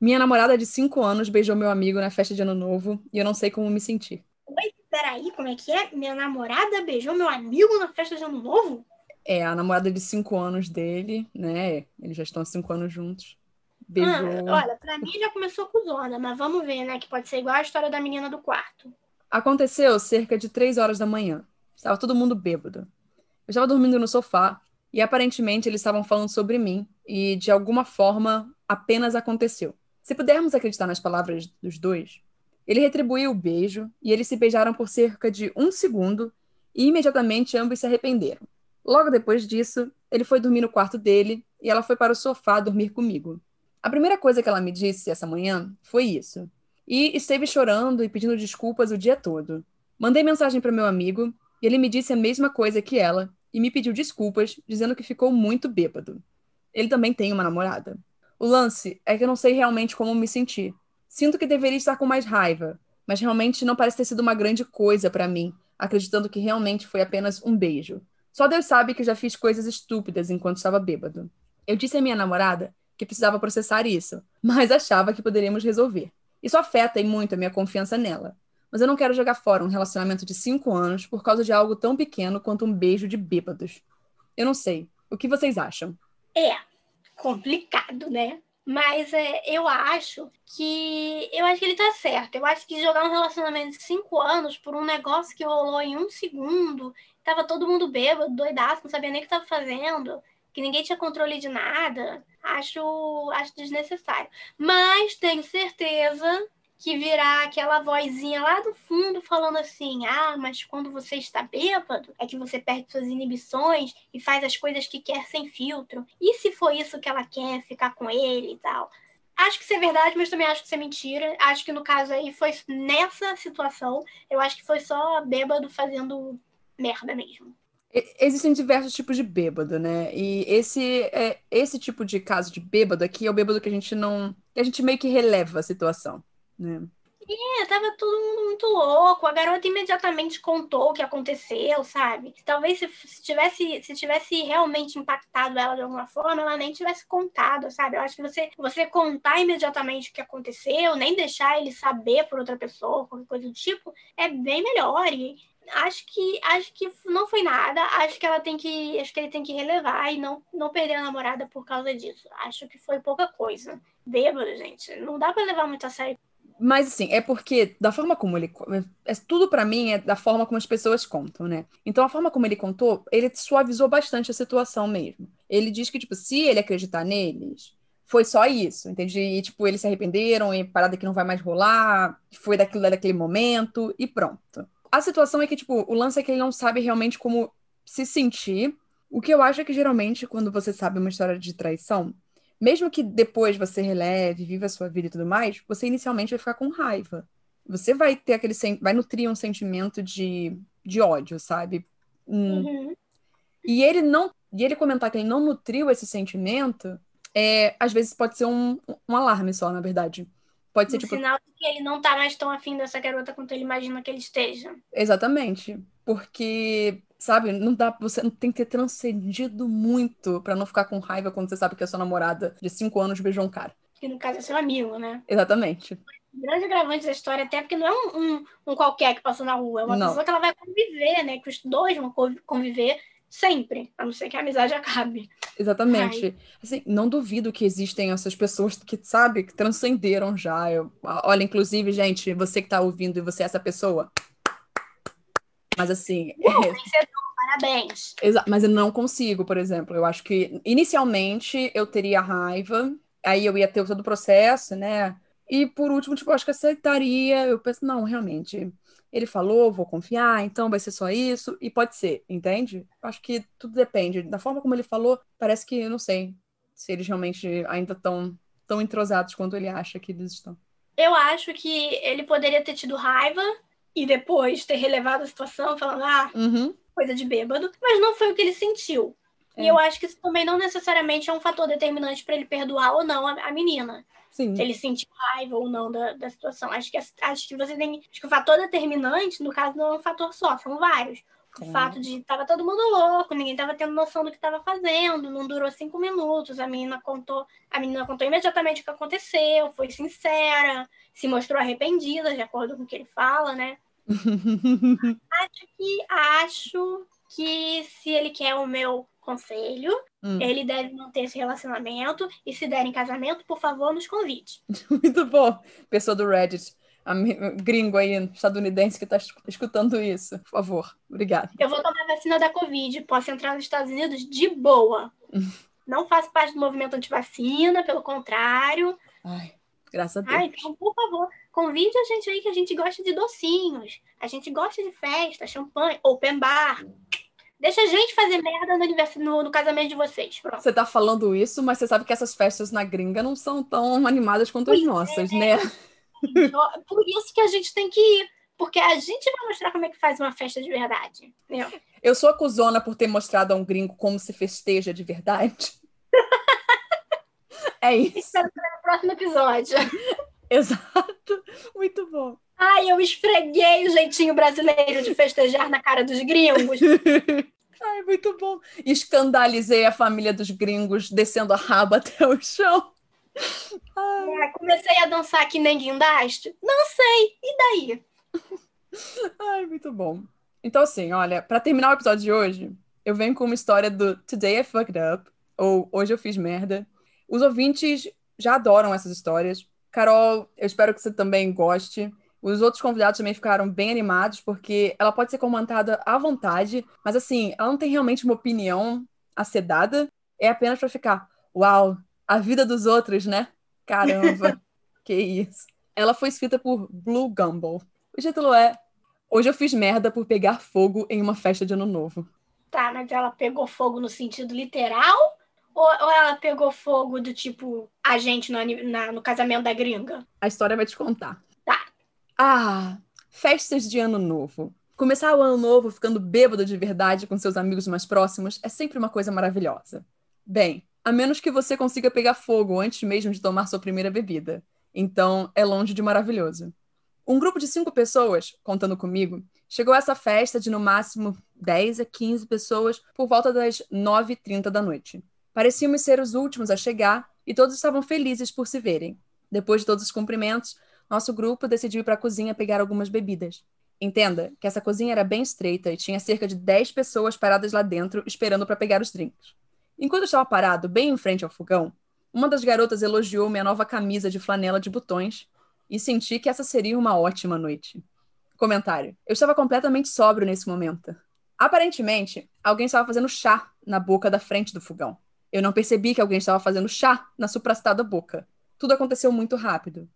Minha namorada de 5 anos beijou meu amigo na festa de Ano Novo e eu não sei como me sentir. Oi, peraí, como é que é? Minha namorada beijou meu amigo na festa de Ano Novo? É, a namorada de 5 anos dele, né? Eles já estão há 5 anos juntos. Ah, olha, pra mim já começou com zona, mas vamos ver, né? Que pode ser igual a história da menina do quarto. Aconteceu cerca de 3 horas da manhã. Estava todo mundo bêbado. Eu estava dormindo no sofá e aparentemente eles estavam falando sobre mim e de alguma forma apenas aconteceu. Se pudermos acreditar nas palavras dos dois, ele retribuiu o beijo e eles se beijaram por cerca de um segundo e imediatamente ambos se arrependeram. Logo depois disso, ele foi dormir no quarto dele e ela foi para o sofá dormir comigo. A primeira coisa que ela me disse essa manhã foi isso. E esteve chorando e pedindo desculpas o dia todo. Mandei mensagem para meu amigo e ele me disse a mesma coisa que ela e me pediu desculpas, dizendo que ficou muito bêbado. Ele também tem uma namorada. O lance é que eu não sei realmente como me sentir. Sinto que deveria estar com mais raiva, mas realmente não parece ter sido uma grande coisa para mim, acreditando que realmente foi apenas um beijo. Só Deus sabe que já fiz coisas estúpidas enquanto estava bêbado. Eu disse à minha namorada que precisava processar isso, mas achava que poderíamos resolver. Isso afeta muito a minha confiança nela mas eu não quero jogar fora um relacionamento de cinco anos por causa de algo tão pequeno quanto um beijo de bêbados. Eu não sei. O que vocês acham? É complicado, né? Mas é, eu acho que. Eu acho que ele tá certo. Eu acho que jogar um relacionamento de cinco anos por um negócio que rolou em um segundo, tava todo mundo bêbado, doidaço, não sabia nem o que tava fazendo, que ninguém tinha controle de nada, acho, acho desnecessário. Mas tenho certeza que virá aquela vozinha lá do fundo falando assim: ah, mas quando você está bêbado, é que você perde suas inibições e faz as coisas que quer sem filtro. E se for isso que ela quer, ficar com ele e tal? Acho que isso é verdade, mas também acho que isso é mentira. Acho que no caso aí foi nessa situação. Eu acho que foi só bêbado fazendo merda mesmo. Existem diversos tipos de bêbado, né? E esse é esse tipo de caso de bêbado aqui é o bêbado que a gente não, que a gente meio que releva a situação né? É, tava todo mundo muito louco. A garota imediatamente contou o que aconteceu, sabe? Talvez se, se, tivesse, se tivesse realmente impactado ela de alguma forma, ela nem tivesse contado, sabe? Eu acho que você, você contar imediatamente o que aconteceu, nem deixar ele saber por outra pessoa, qualquer coisa do tipo, é bem melhor. E acho que acho que não foi nada. Acho que ela tem que, acho que ele tem que relevar e não não perder a namorada por causa disso. Acho que foi pouca coisa. Bêbado, gente, não dá para levar muito a sério Mas assim, é porque da forma como ele. É, tudo para mim é da forma como as pessoas contam, né? Então a forma como ele contou, ele suavizou bastante a situação mesmo. Ele diz que, tipo, se ele acreditar neles, foi só isso, entende? E, tipo, eles se arrependeram e parada que não vai mais rolar, foi daquilo daquele momento e pronto. A situação é que, tipo, o lance é que ele não sabe realmente como se sentir. O que eu acho é que geralmente, quando você sabe uma história de traição, mesmo que depois você releve, viva a sua vida e tudo mais, você inicialmente vai ficar com raiva. Você vai ter aquele vai nutrir um sentimento de, de ódio, sabe? Hum. Uhum. E ele não e ele comentar que ele não nutriu esse sentimento, é, às vezes pode ser um, um alarme só, na verdade. Pode ser um tipo sinal de que ele não tá mais tão afim dessa garota quanto ele imagina que ele esteja. Exatamente. Porque sabe? Não dá, você tem que ter transcendido muito para não ficar com raiva quando você sabe que a sua namorada de cinco anos beijou um cara. Que no caso é seu amigo, né? Exatamente. Grande agravante da história, até porque não é um, um, um qualquer que passou na rua, é uma não. pessoa que ela vai conviver, né? Que os dois vão conviver sempre, a não ser que a amizade acabe. Exatamente. Ai. Assim, não duvido que existem essas pessoas que, sabe, que transcenderam já. Eu, olha, inclusive, gente, você que tá ouvindo e você é essa pessoa, mas assim. Uh, é... Parabéns. Mas eu não consigo, por exemplo. Eu acho que inicialmente eu teria raiva, aí eu ia ter todo o processo, né? E por último, tipo, eu acho que aceitaria. Eu penso, não, realmente, ele falou, vou confiar, então vai ser só isso, e pode ser, entende? Acho que tudo depende. Da forma como ele falou, parece que, eu não sei, se eles realmente ainda estão tão entrosados quanto ele acha que eles estão. Eu acho que ele poderia ter tido raiva e depois ter relevado a situação, falando, ah, uhum. coisa de bêbado, mas não foi o que ele sentiu. É. E eu acho que isso também não necessariamente é um fator determinante para ele perdoar ou não a, a menina. Sim. Se ele sentiu raiva ou não da, da situação. Acho que, acho que você tem. Acho que o fator determinante, no caso, não é um fator só, são vários. O é. fato de tava todo mundo louco, ninguém tava tendo noção do que tava fazendo, não durou cinco minutos. A menina contou, a menina contou imediatamente o que aconteceu, foi sincera, se mostrou arrependida, de acordo com o que ele fala, né? acho que acho que se ele quer o meu conselho, hum. ele deve manter esse relacionamento e se der em casamento, por favor, nos convide. Muito bom. Pessoa do Reddit, gringo aí, estadunidense que está escutando isso, por favor. Obrigada. Eu vou tomar vacina da Covid, posso entrar nos Estados Unidos de boa. Não faço parte do movimento antivacina, pelo contrário. Ai, graças a Deus. Ai, então, por favor, Convide a gente aí que a gente gosta de docinhos. A gente gosta de festa, champanhe, open bar. Deixa a gente fazer merda no, no, no casamento de vocês. Pronto. Você tá falando isso, mas você sabe que essas festas na gringa não são tão animadas quanto pois as nossas, é. né? Por isso que a gente tem que ir. Porque a gente vai mostrar como é que faz uma festa de verdade. Entendeu? Eu sou acusona por ter mostrado a um gringo como se festeja de verdade. é isso. Espero no próximo episódio. Exato. Muito bom. Ai, eu esfreguei o jeitinho brasileiro de festejar na cara dos gringos. Ai, muito bom. Escandalizei a família dos gringos descendo a raba até o chão. É, comecei a dançar que nem guindaste. Não sei. E daí? Ai, muito bom. Então, assim, olha, para terminar o episódio de hoje, eu venho com uma história do Today I Fucked Up, ou Hoje Eu Fiz Merda. Os ouvintes já adoram essas histórias, Carol, eu espero que você também goste. Os outros convidados também ficaram bem animados, porque ela pode ser comentada à vontade, mas assim, ela não tem realmente uma opinião a ser dada, é apenas para ficar, uau, a vida dos outros, né? Caramba, que isso. Ela foi escrita por Blue Gumball. O título é Hoje eu fiz merda por pegar fogo em uma festa de ano novo. Tá, mas ela pegou fogo no sentido literal ou, ou ela pegou fogo do tipo a gente no, na, no casamento da gringa? A história vai te contar. Ah, festas de ano novo. Começar o ano novo ficando bêbado de verdade com seus amigos mais próximos é sempre uma coisa maravilhosa. Bem, a menos que você consiga pegar fogo antes mesmo de tomar sua primeira bebida. Então, é longe de maravilhoso. Um grupo de cinco pessoas, contando comigo, chegou a essa festa de no máximo 10 a 15 pessoas por volta das 9h30 da noite. Parecíamos ser os últimos a chegar e todos estavam felizes por se verem. Depois de todos os cumprimentos, nosso grupo decidiu ir para a cozinha pegar algumas bebidas. Entenda que essa cozinha era bem estreita e tinha cerca de 10 pessoas paradas lá dentro esperando para pegar os drinks. Enquanto estava parado bem em frente ao fogão, uma das garotas elogiou minha nova camisa de flanela de botões e senti que essa seria uma ótima noite. Comentário. Eu estava completamente sóbrio nesse momento. Aparentemente, alguém estava fazendo chá na boca da frente do fogão. Eu não percebi que alguém estava fazendo chá na supracitada boca. Tudo aconteceu muito rápido.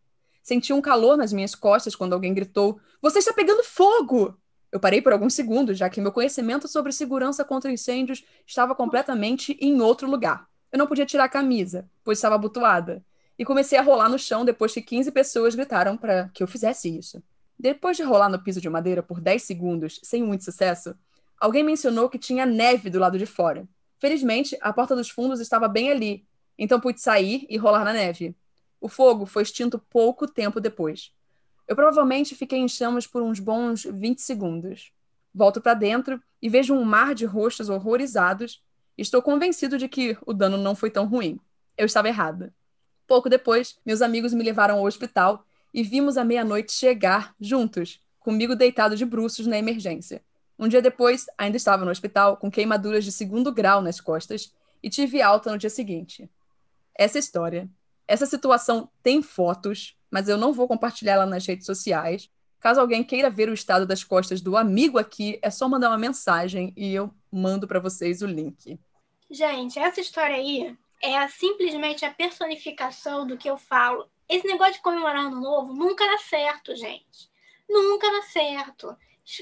Senti um calor nas minhas costas quando alguém gritou: Você está pegando fogo! Eu parei por alguns segundos, já que meu conhecimento sobre segurança contra incêndios estava completamente em outro lugar. Eu não podia tirar a camisa, pois estava abotoada, e comecei a rolar no chão depois que 15 pessoas gritaram para que eu fizesse isso. Depois de rolar no piso de madeira por 10 segundos, sem muito sucesso, alguém mencionou que tinha neve do lado de fora. Felizmente, a porta dos fundos estava bem ali, então pude sair e rolar na neve. O fogo foi extinto pouco tempo depois. Eu provavelmente fiquei em chamas por uns bons 20 segundos. Volto para dentro e vejo um mar de rostos horrorizados. Estou convencido de que o dano não foi tão ruim. Eu estava errada. Pouco depois, meus amigos me levaram ao hospital e vimos a meia-noite chegar juntos, comigo deitado de bruços na emergência. Um dia depois, ainda estava no hospital com queimaduras de segundo grau nas costas e tive alta no dia seguinte. Essa história essa situação tem fotos, mas eu não vou compartilhá-la nas redes sociais. Caso alguém queira ver o estado das costas do amigo aqui, é só mandar uma mensagem e eu mando para vocês o link. Gente, essa história aí é simplesmente a personificação do que eu falo. Esse negócio de comemorar ano novo nunca dá certo, gente. Nunca dá certo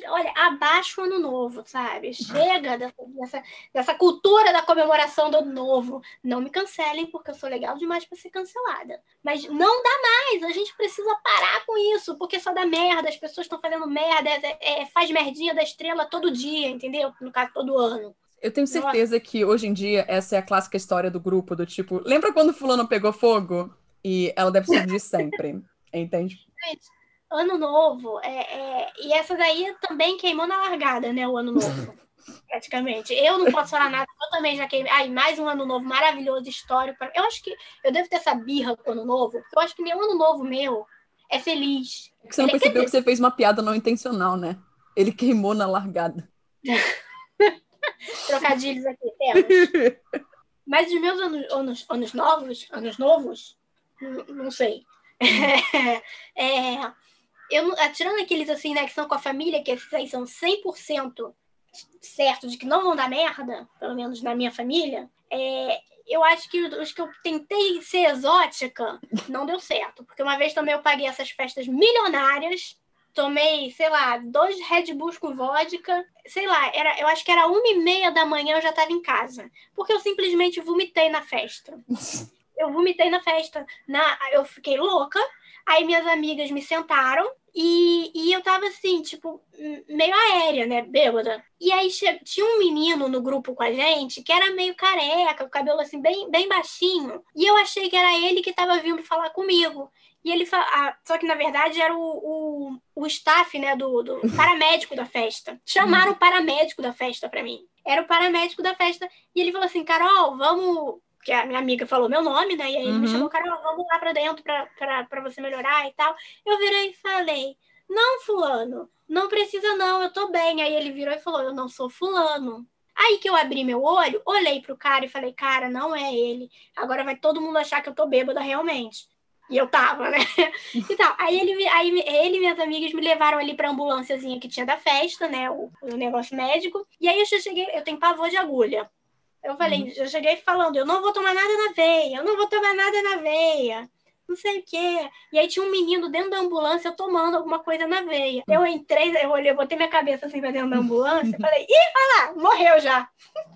olha, abaixa o ano novo, sabe? Chega dessa, dessa, dessa, cultura da comemoração do ano novo. Não me cancelem, porque eu sou legal demais para ser cancelada. Mas não dá mais, a gente precisa parar com isso, porque só dá merda, as pessoas estão fazendo merda, é, é, faz merdinha da estrela todo dia, entendeu? No caso, todo ano. Eu tenho certeza Nossa. que hoje em dia essa é a clássica história do grupo, do tipo, lembra quando fulano pegou fogo? E ela deve de sempre, entende? Gente, Ano Novo, é, é, e essa daí também queimou na largada, né? O Ano Novo, praticamente. Eu não posso falar nada, eu também já queimei. Ai, mais um Ano Novo maravilhoso, histórico. Eu acho que eu devo ter essa birra com o Ano Novo, porque eu acho que nenhum Ano Novo meu é feliz. É que você não percebeu que você fez uma piada não intencional, né? Ele queimou na largada. Trocadilhos aqui, temos. Mas os meus anos, anos, anos novos, anos novos, não, não sei. é, eu, tirando aqueles assim, né, que são com a família, que esses aí são 100% certo de que não vão dar merda, pelo menos na minha família, é, eu acho que os que eu tentei ser exótica não deu certo. Porque uma vez também eu paguei essas festas milionárias, tomei, sei lá, dois Red Bulls com vodka, sei lá, era, eu acho que era uma e meia da manhã eu já estava em casa. Porque eu simplesmente vomitei na festa. Eu vomitei na festa. Na, eu fiquei louca. Aí minhas amigas me sentaram e, e eu tava assim, tipo, meio aérea, né? Bêbada. E aí tinha um menino no grupo com a gente que era meio careca, o cabelo assim, bem, bem baixinho. E eu achei que era ele que tava vindo falar comigo. E ele ah, só que na verdade era o, o, o staff, né, do, do paramédico da festa. Chamaram o paramédico da festa para mim. Era o paramédico da festa. E ele falou assim: Carol, vamos que a minha amiga falou meu nome, né? E aí uhum. ele me uhum. chamou, Carol, vamos lá para dentro para você melhorar e tal. Eu virei e falei, não, fulano, não precisa não, eu tô bem. Aí ele virou e falou, eu não sou fulano. Aí que eu abri meu olho, olhei pro cara e falei, cara, não é ele. Agora vai todo mundo achar que eu tô bêbada realmente. E eu tava, né? E tal. Aí ele, aí ele e minhas amigas me levaram ali pra ambulânciazinha que tinha da festa, né? O, o negócio médico. E aí eu cheguei, eu tenho pavor de agulha. Eu falei, uhum. eu cheguei falando, eu não vou tomar nada na veia, eu não vou tomar nada na veia, não sei o quê. E aí tinha um menino dentro da ambulância tomando alguma coisa na veia. Eu entrei, eu olhei, eu botei minha cabeça assim pra dentro da ambulância, falei, ih, olha lá, morreu já.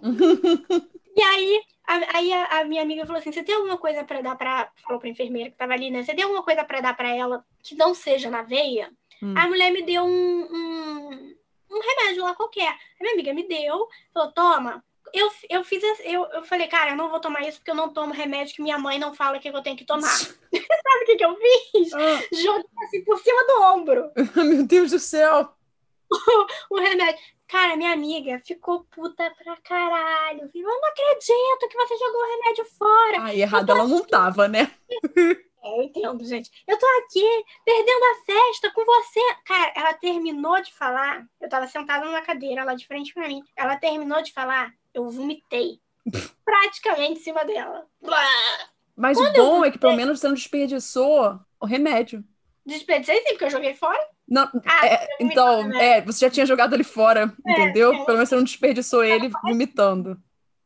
e aí, a, aí a, a, minha amiga falou assim: você tem alguma coisa para dar para. Falou pra enfermeira que tava ali, né? Você tem alguma coisa para dar para ela que não seja na veia? Hum. A mulher me deu um, um, um remédio lá qualquer. A minha amiga me deu, falou: toma eu, eu fiz eu, eu falei, cara, eu não vou tomar isso porque eu não tomo remédio que minha mãe não fala que eu tenho que tomar. Sabe o que, que eu fiz? Ah. Joguei assim por cima do ombro. Meu Deus do céu! o remédio. Cara, minha amiga ficou puta pra caralho. Eu não acredito que você jogou o remédio fora. Ah, errado ela não tava, né? É, eu entendo, gente. Eu tô aqui perdendo a festa com você. Cara, ela terminou de falar. Eu tava sentada numa cadeira lá de frente pra mim. Ela terminou de falar eu vomitei praticamente em cima dela. Mas Quando o bom é que pelo menos você não desperdiçou o remédio. Desperdicei sim, porque eu joguei fora. Não, ah, é, então, né? é, você já tinha jogado ele fora, é, entendeu? É. Pelo menos você não desperdiçou ele vomitando.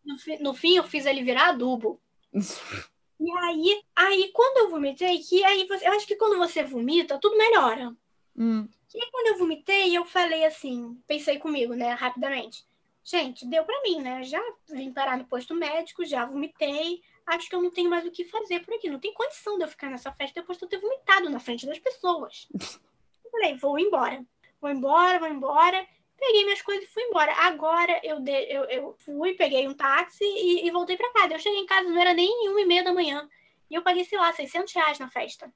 No, no fim, eu fiz ele virar adubo. e aí, aí, quando eu vomitei, que aí você, eu acho que quando você vomita, tudo melhora. Hum. E aí, quando eu vomitei, eu falei assim, pensei comigo, né, rapidamente. Gente, deu para mim, né? Já vim parar no posto médico, já vomitei. Acho que eu não tenho mais o que fazer por aqui. Não tem condição de eu ficar nessa festa depois de eu ter vomitado na frente das pessoas. eu falei, vou embora. Vou embora, vou embora. Peguei minhas coisas e fui embora. Agora eu, de, eu, eu fui, peguei um táxi e, e voltei para casa. Eu cheguei em casa, não era nem uma e meia da manhã. E eu paguei, sei lá, 600 reais na festa.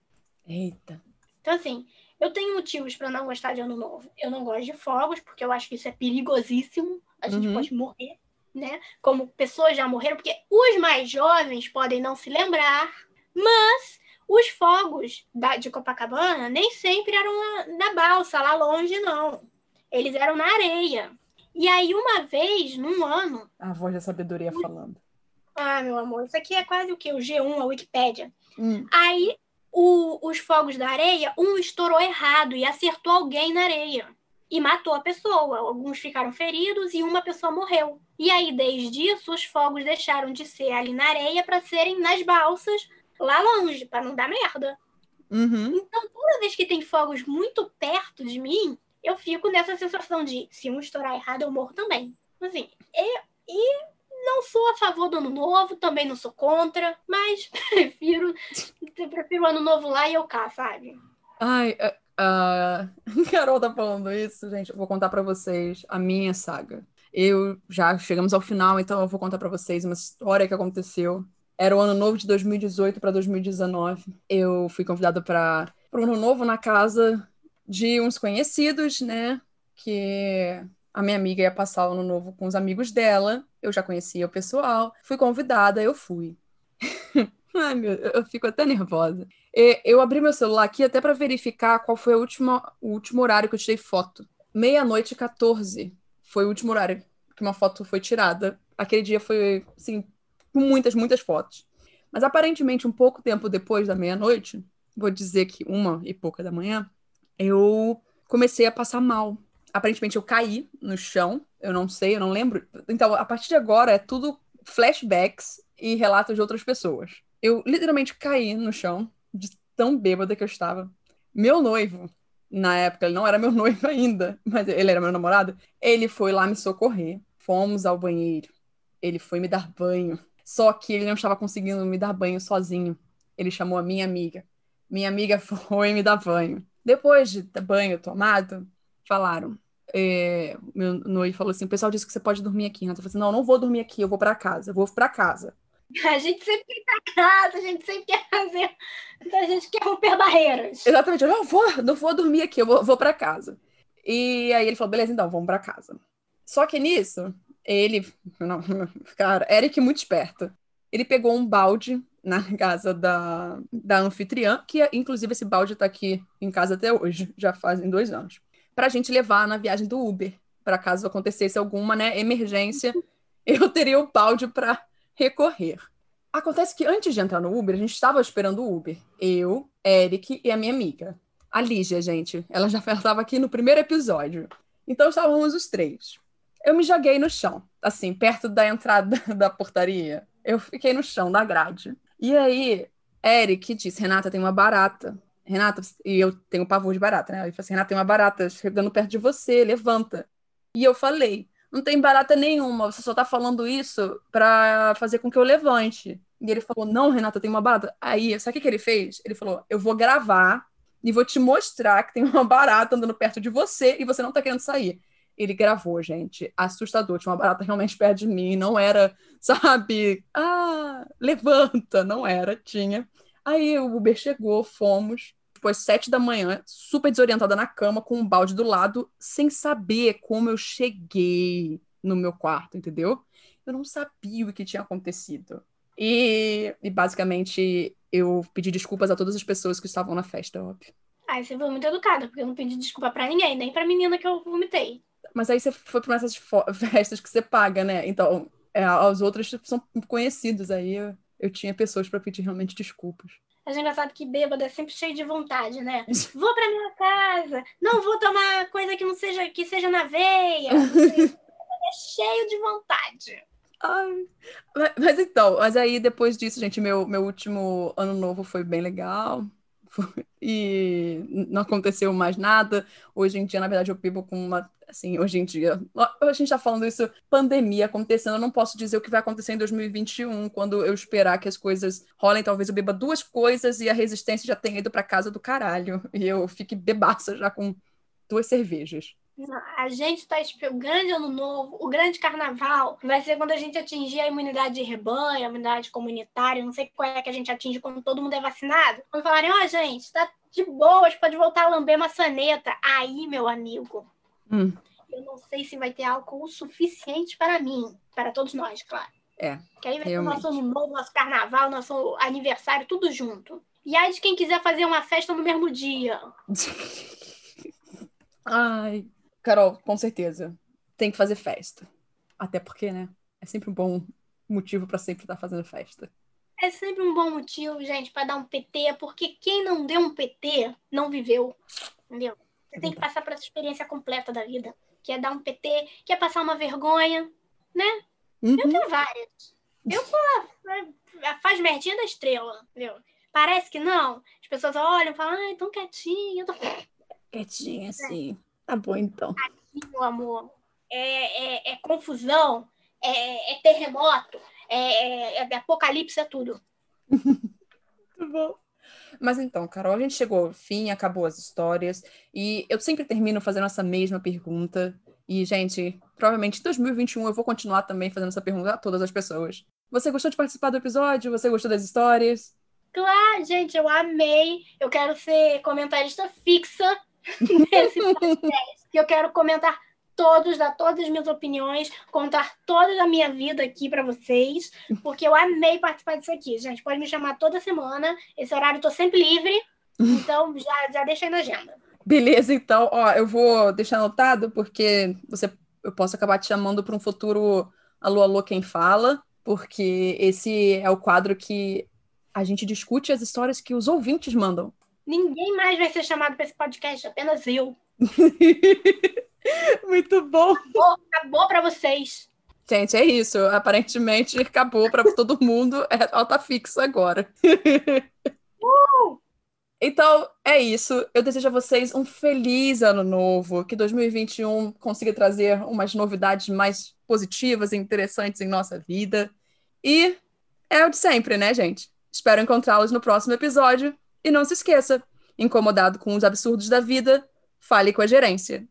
Eita. Então, assim, eu tenho motivos para não gostar de Ano Novo. Eu não gosto de fogos, porque eu acho que isso é perigosíssimo a gente uhum. pode morrer, né? Como pessoas já morreram, porque os mais jovens podem não se lembrar, mas os fogos da, de Copacabana nem sempre eram na, balsa, lá longe, não. Eles eram na areia. E aí, uma vez, num ano. A voz da sabedoria falando. Ah, meu amor, isso aqui é quase o quê? O G1, a Wikipédia. Hum. Aí, o, os fogos da areia, um estourou errado e acertou alguém na areia e matou a pessoa. Alguns ficaram feridos e uma pessoa morreu. E aí, desde isso, os fogos deixaram de ser ali na areia para serem nas balsas lá longe, para não dar merda. Uhum. Então, toda vez que tem fogos muito perto de mim, eu fico nessa sensação de se um estourar errado, eu morro também. Assim, e, e não sou a favor do ano novo, também não sou contra, mas prefiro, prefiro o ano novo lá e eu cá, sabe? Ai, é, a Carol tá falando isso, gente. Eu vou contar para vocês a minha saga. Eu já chegamos ao final, então eu vou contar para vocês uma história que aconteceu. Era o ano novo de 2018 para 2019. Eu fui convidada para o ano novo na casa de uns conhecidos, né? Que a minha amiga ia passar o ano novo com os amigos dela. Eu já conhecia o pessoal. Fui convidada, eu fui. Ai, meu, eu fico até nervosa. Eu abri meu celular aqui até para verificar qual foi a última, o último horário que eu tirei foto. Meia-noite 14 foi o último horário que uma foto foi tirada. Aquele dia foi, assim, muitas, muitas fotos. Mas aparentemente, um pouco tempo depois da meia-noite, vou dizer que uma e pouca da manhã, eu comecei a passar mal. Aparentemente, eu caí no chão, eu não sei, eu não lembro. Então, a partir de agora, é tudo flashbacks e relatos de outras pessoas. Eu literalmente caí no chão, de tão bêbada que eu estava. Meu noivo, na época, ele não era meu noivo ainda, mas ele era meu namorado, ele foi lá me socorrer. Fomos ao banheiro. Ele foi me dar banho. Só que ele não estava conseguindo me dar banho sozinho. Ele chamou a minha amiga. Minha amiga foi me dar banho. Depois de banho tomado, falaram. É, meu noivo falou assim: o pessoal disse que você pode dormir aqui. Eu falei assim: não, não vou dormir aqui, eu vou para casa, eu vou para casa. A gente sempre quer ir casa, a gente sempre quer fazer. Então a gente quer romper barreiras. Exatamente. Eu não vou, não vou dormir aqui, eu vou, vou para casa. E aí ele falou: beleza, então, vamos para casa. Só que nisso, ele. Não, cara, Eric muito esperto. Ele pegou um balde na casa da, da anfitriã, que inclusive esse balde tá aqui em casa até hoje, já fazem dois anos, pra gente levar na viagem do Uber, para caso acontecesse alguma né, emergência, eu teria o balde para recorrer. Acontece que antes de entrar no Uber, a gente estava esperando o Uber. Eu, Eric e a minha amiga. A Lígia, gente. Ela já estava aqui no primeiro episódio. Então estávamos os três. Eu me joguei no chão, assim, perto da entrada da portaria. Eu fiquei no chão da grade. E aí, Eric disse: Renata, tem uma barata. Renata, e eu tenho pavor de barata, né? Ele falou assim: Renata, tem uma barata chegando perto de você, levanta. E eu falei: não tem barata nenhuma, você só tá falando isso para fazer com que eu levante. E ele falou, não, Renata, tem uma barata. Aí, sabe o que, que ele fez? Ele falou, eu vou gravar e vou te mostrar que tem uma barata andando perto de você e você não tá querendo sair. Ele gravou, gente. Assustador. Tinha uma barata realmente perto de mim. Não era, sabe? Ah, levanta. Não era, tinha. Aí o Uber chegou, fomos tipo, às sete da manhã, super desorientada na cama, com um balde do lado, sem saber como eu cheguei no meu quarto, entendeu? Eu não sabia o que tinha acontecido. E, e basicamente eu pedi desculpas a todas as pessoas que estavam na festa, óbvio. Aí você foi muito educada, porque eu não pedi desculpa para ninguém, nem pra menina que eu vomitei. Mas aí você foi pra essas festas que você paga, né? Então, é, os outros são conhecidos, aí eu, eu tinha pessoas para pedir realmente desculpas. Acho engraçado que bêbado é sempre cheio de vontade, né? Vou pra minha casa, não vou tomar coisa que não seja que seja na veia. é cheio de vontade. Ai, mas então, mas aí depois disso, gente, meu, meu último ano novo foi bem legal e não aconteceu mais nada. Hoje em dia, na verdade, eu vivo com uma. Assim, hoje em dia, a gente está falando isso, pandemia acontecendo. Eu não posso dizer o que vai acontecer em 2021, quando eu esperar que as coisas rolem. Talvez eu beba duas coisas e a resistência já tenha ido para casa do caralho. E eu fique bebaça já com duas cervejas. A gente está esperando o grande ano novo, o grande carnaval, vai ser quando a gente atingir a imunidade de rebanho, a imunidade comunitária, não sei qual é que a gente atinge quando todo mundo é vacinado. Quando falarem, ó, oh, gente, tá de boas, pode voltar a lamber maçaneta. Aí, meu amigo, hum. eu não sei se vai ter álcool o suficiente para mim, para todos nós, claro. É. Que aí vai ter o nosso ano novo, nosso carnaval, nosso aniversário, tudo junto. E aí de quem quiser fazer uma festa no mesmo dia. Ai, Carol, com certeza. Tem que fazer festa. Até porque, né? É sempre um bom motivo para sempre estar tá fazendo festa. É sempre um bom motivo, gente, para dar um PT, porque quem não deu um PT não viveu. Entendeu? Você é tem que passar por essa experiência completa da vida. Que é dar um PT, que é passar uma vergonha, né? Uhum. Eu tenho várias. Eu sou a, faz merdinha da estrela, entendeu? Parece que não. As pessoas olham e falam, ai, tão quietinha. Tô... Quietinha, assim. É. Tá bom, então. Aqui, meu amor, é, é, é confusão, é, é terremoto, é, é, é, apocalipse, é tudo. Muito bom. Mas então, Carol, a gente chegou ao fim, acabou as histórias, e eu sempre termino fazendo essa mesma pergunta. E, gente, provavelmente em 2021 eu vou continuar também fazendo essa pergunta a todas as pessoas. Você gostou de participar do episódio? Você gostou das histórias? Claro, gente, eu amei. Eu quero ser comentarista fixa nesse podcast. eu quero comentar todos, dar todas as minhas opiniões, contar toda a minha vida aqui para vocês, porque eu amei participar disso aqui. Gente, pode me chamar toda semana. Esse horário eu tô sempre livre, então já, já deixei na agenda. Beleza, então, ó, eu vou deixar anotado, porque você, eu posso acabar te chamando para um futuro Alô, Alô, Quem Fala, porque esse é o quadro que a gente discute as histórias que os ouvintes mandam. Ninguém mais vai ser chamado para esse podcast, apenas eu. Muito bom. Acabou, acabou para vocês. Gente, é isso. Aparentemente acabou para todo mundo. É alta fixa agora. Uh! Então, é isso. Eu desejo a vocês um feliz ano novo. Que 2021 consiga trazer umas novidades mais positivas e interessantes em nossa vida. E é o de sempre, né, gente? Espero encontrá-los no próximo episódio. E não se esqueça, incomodado com os absurdos da vida, fale com a gerência.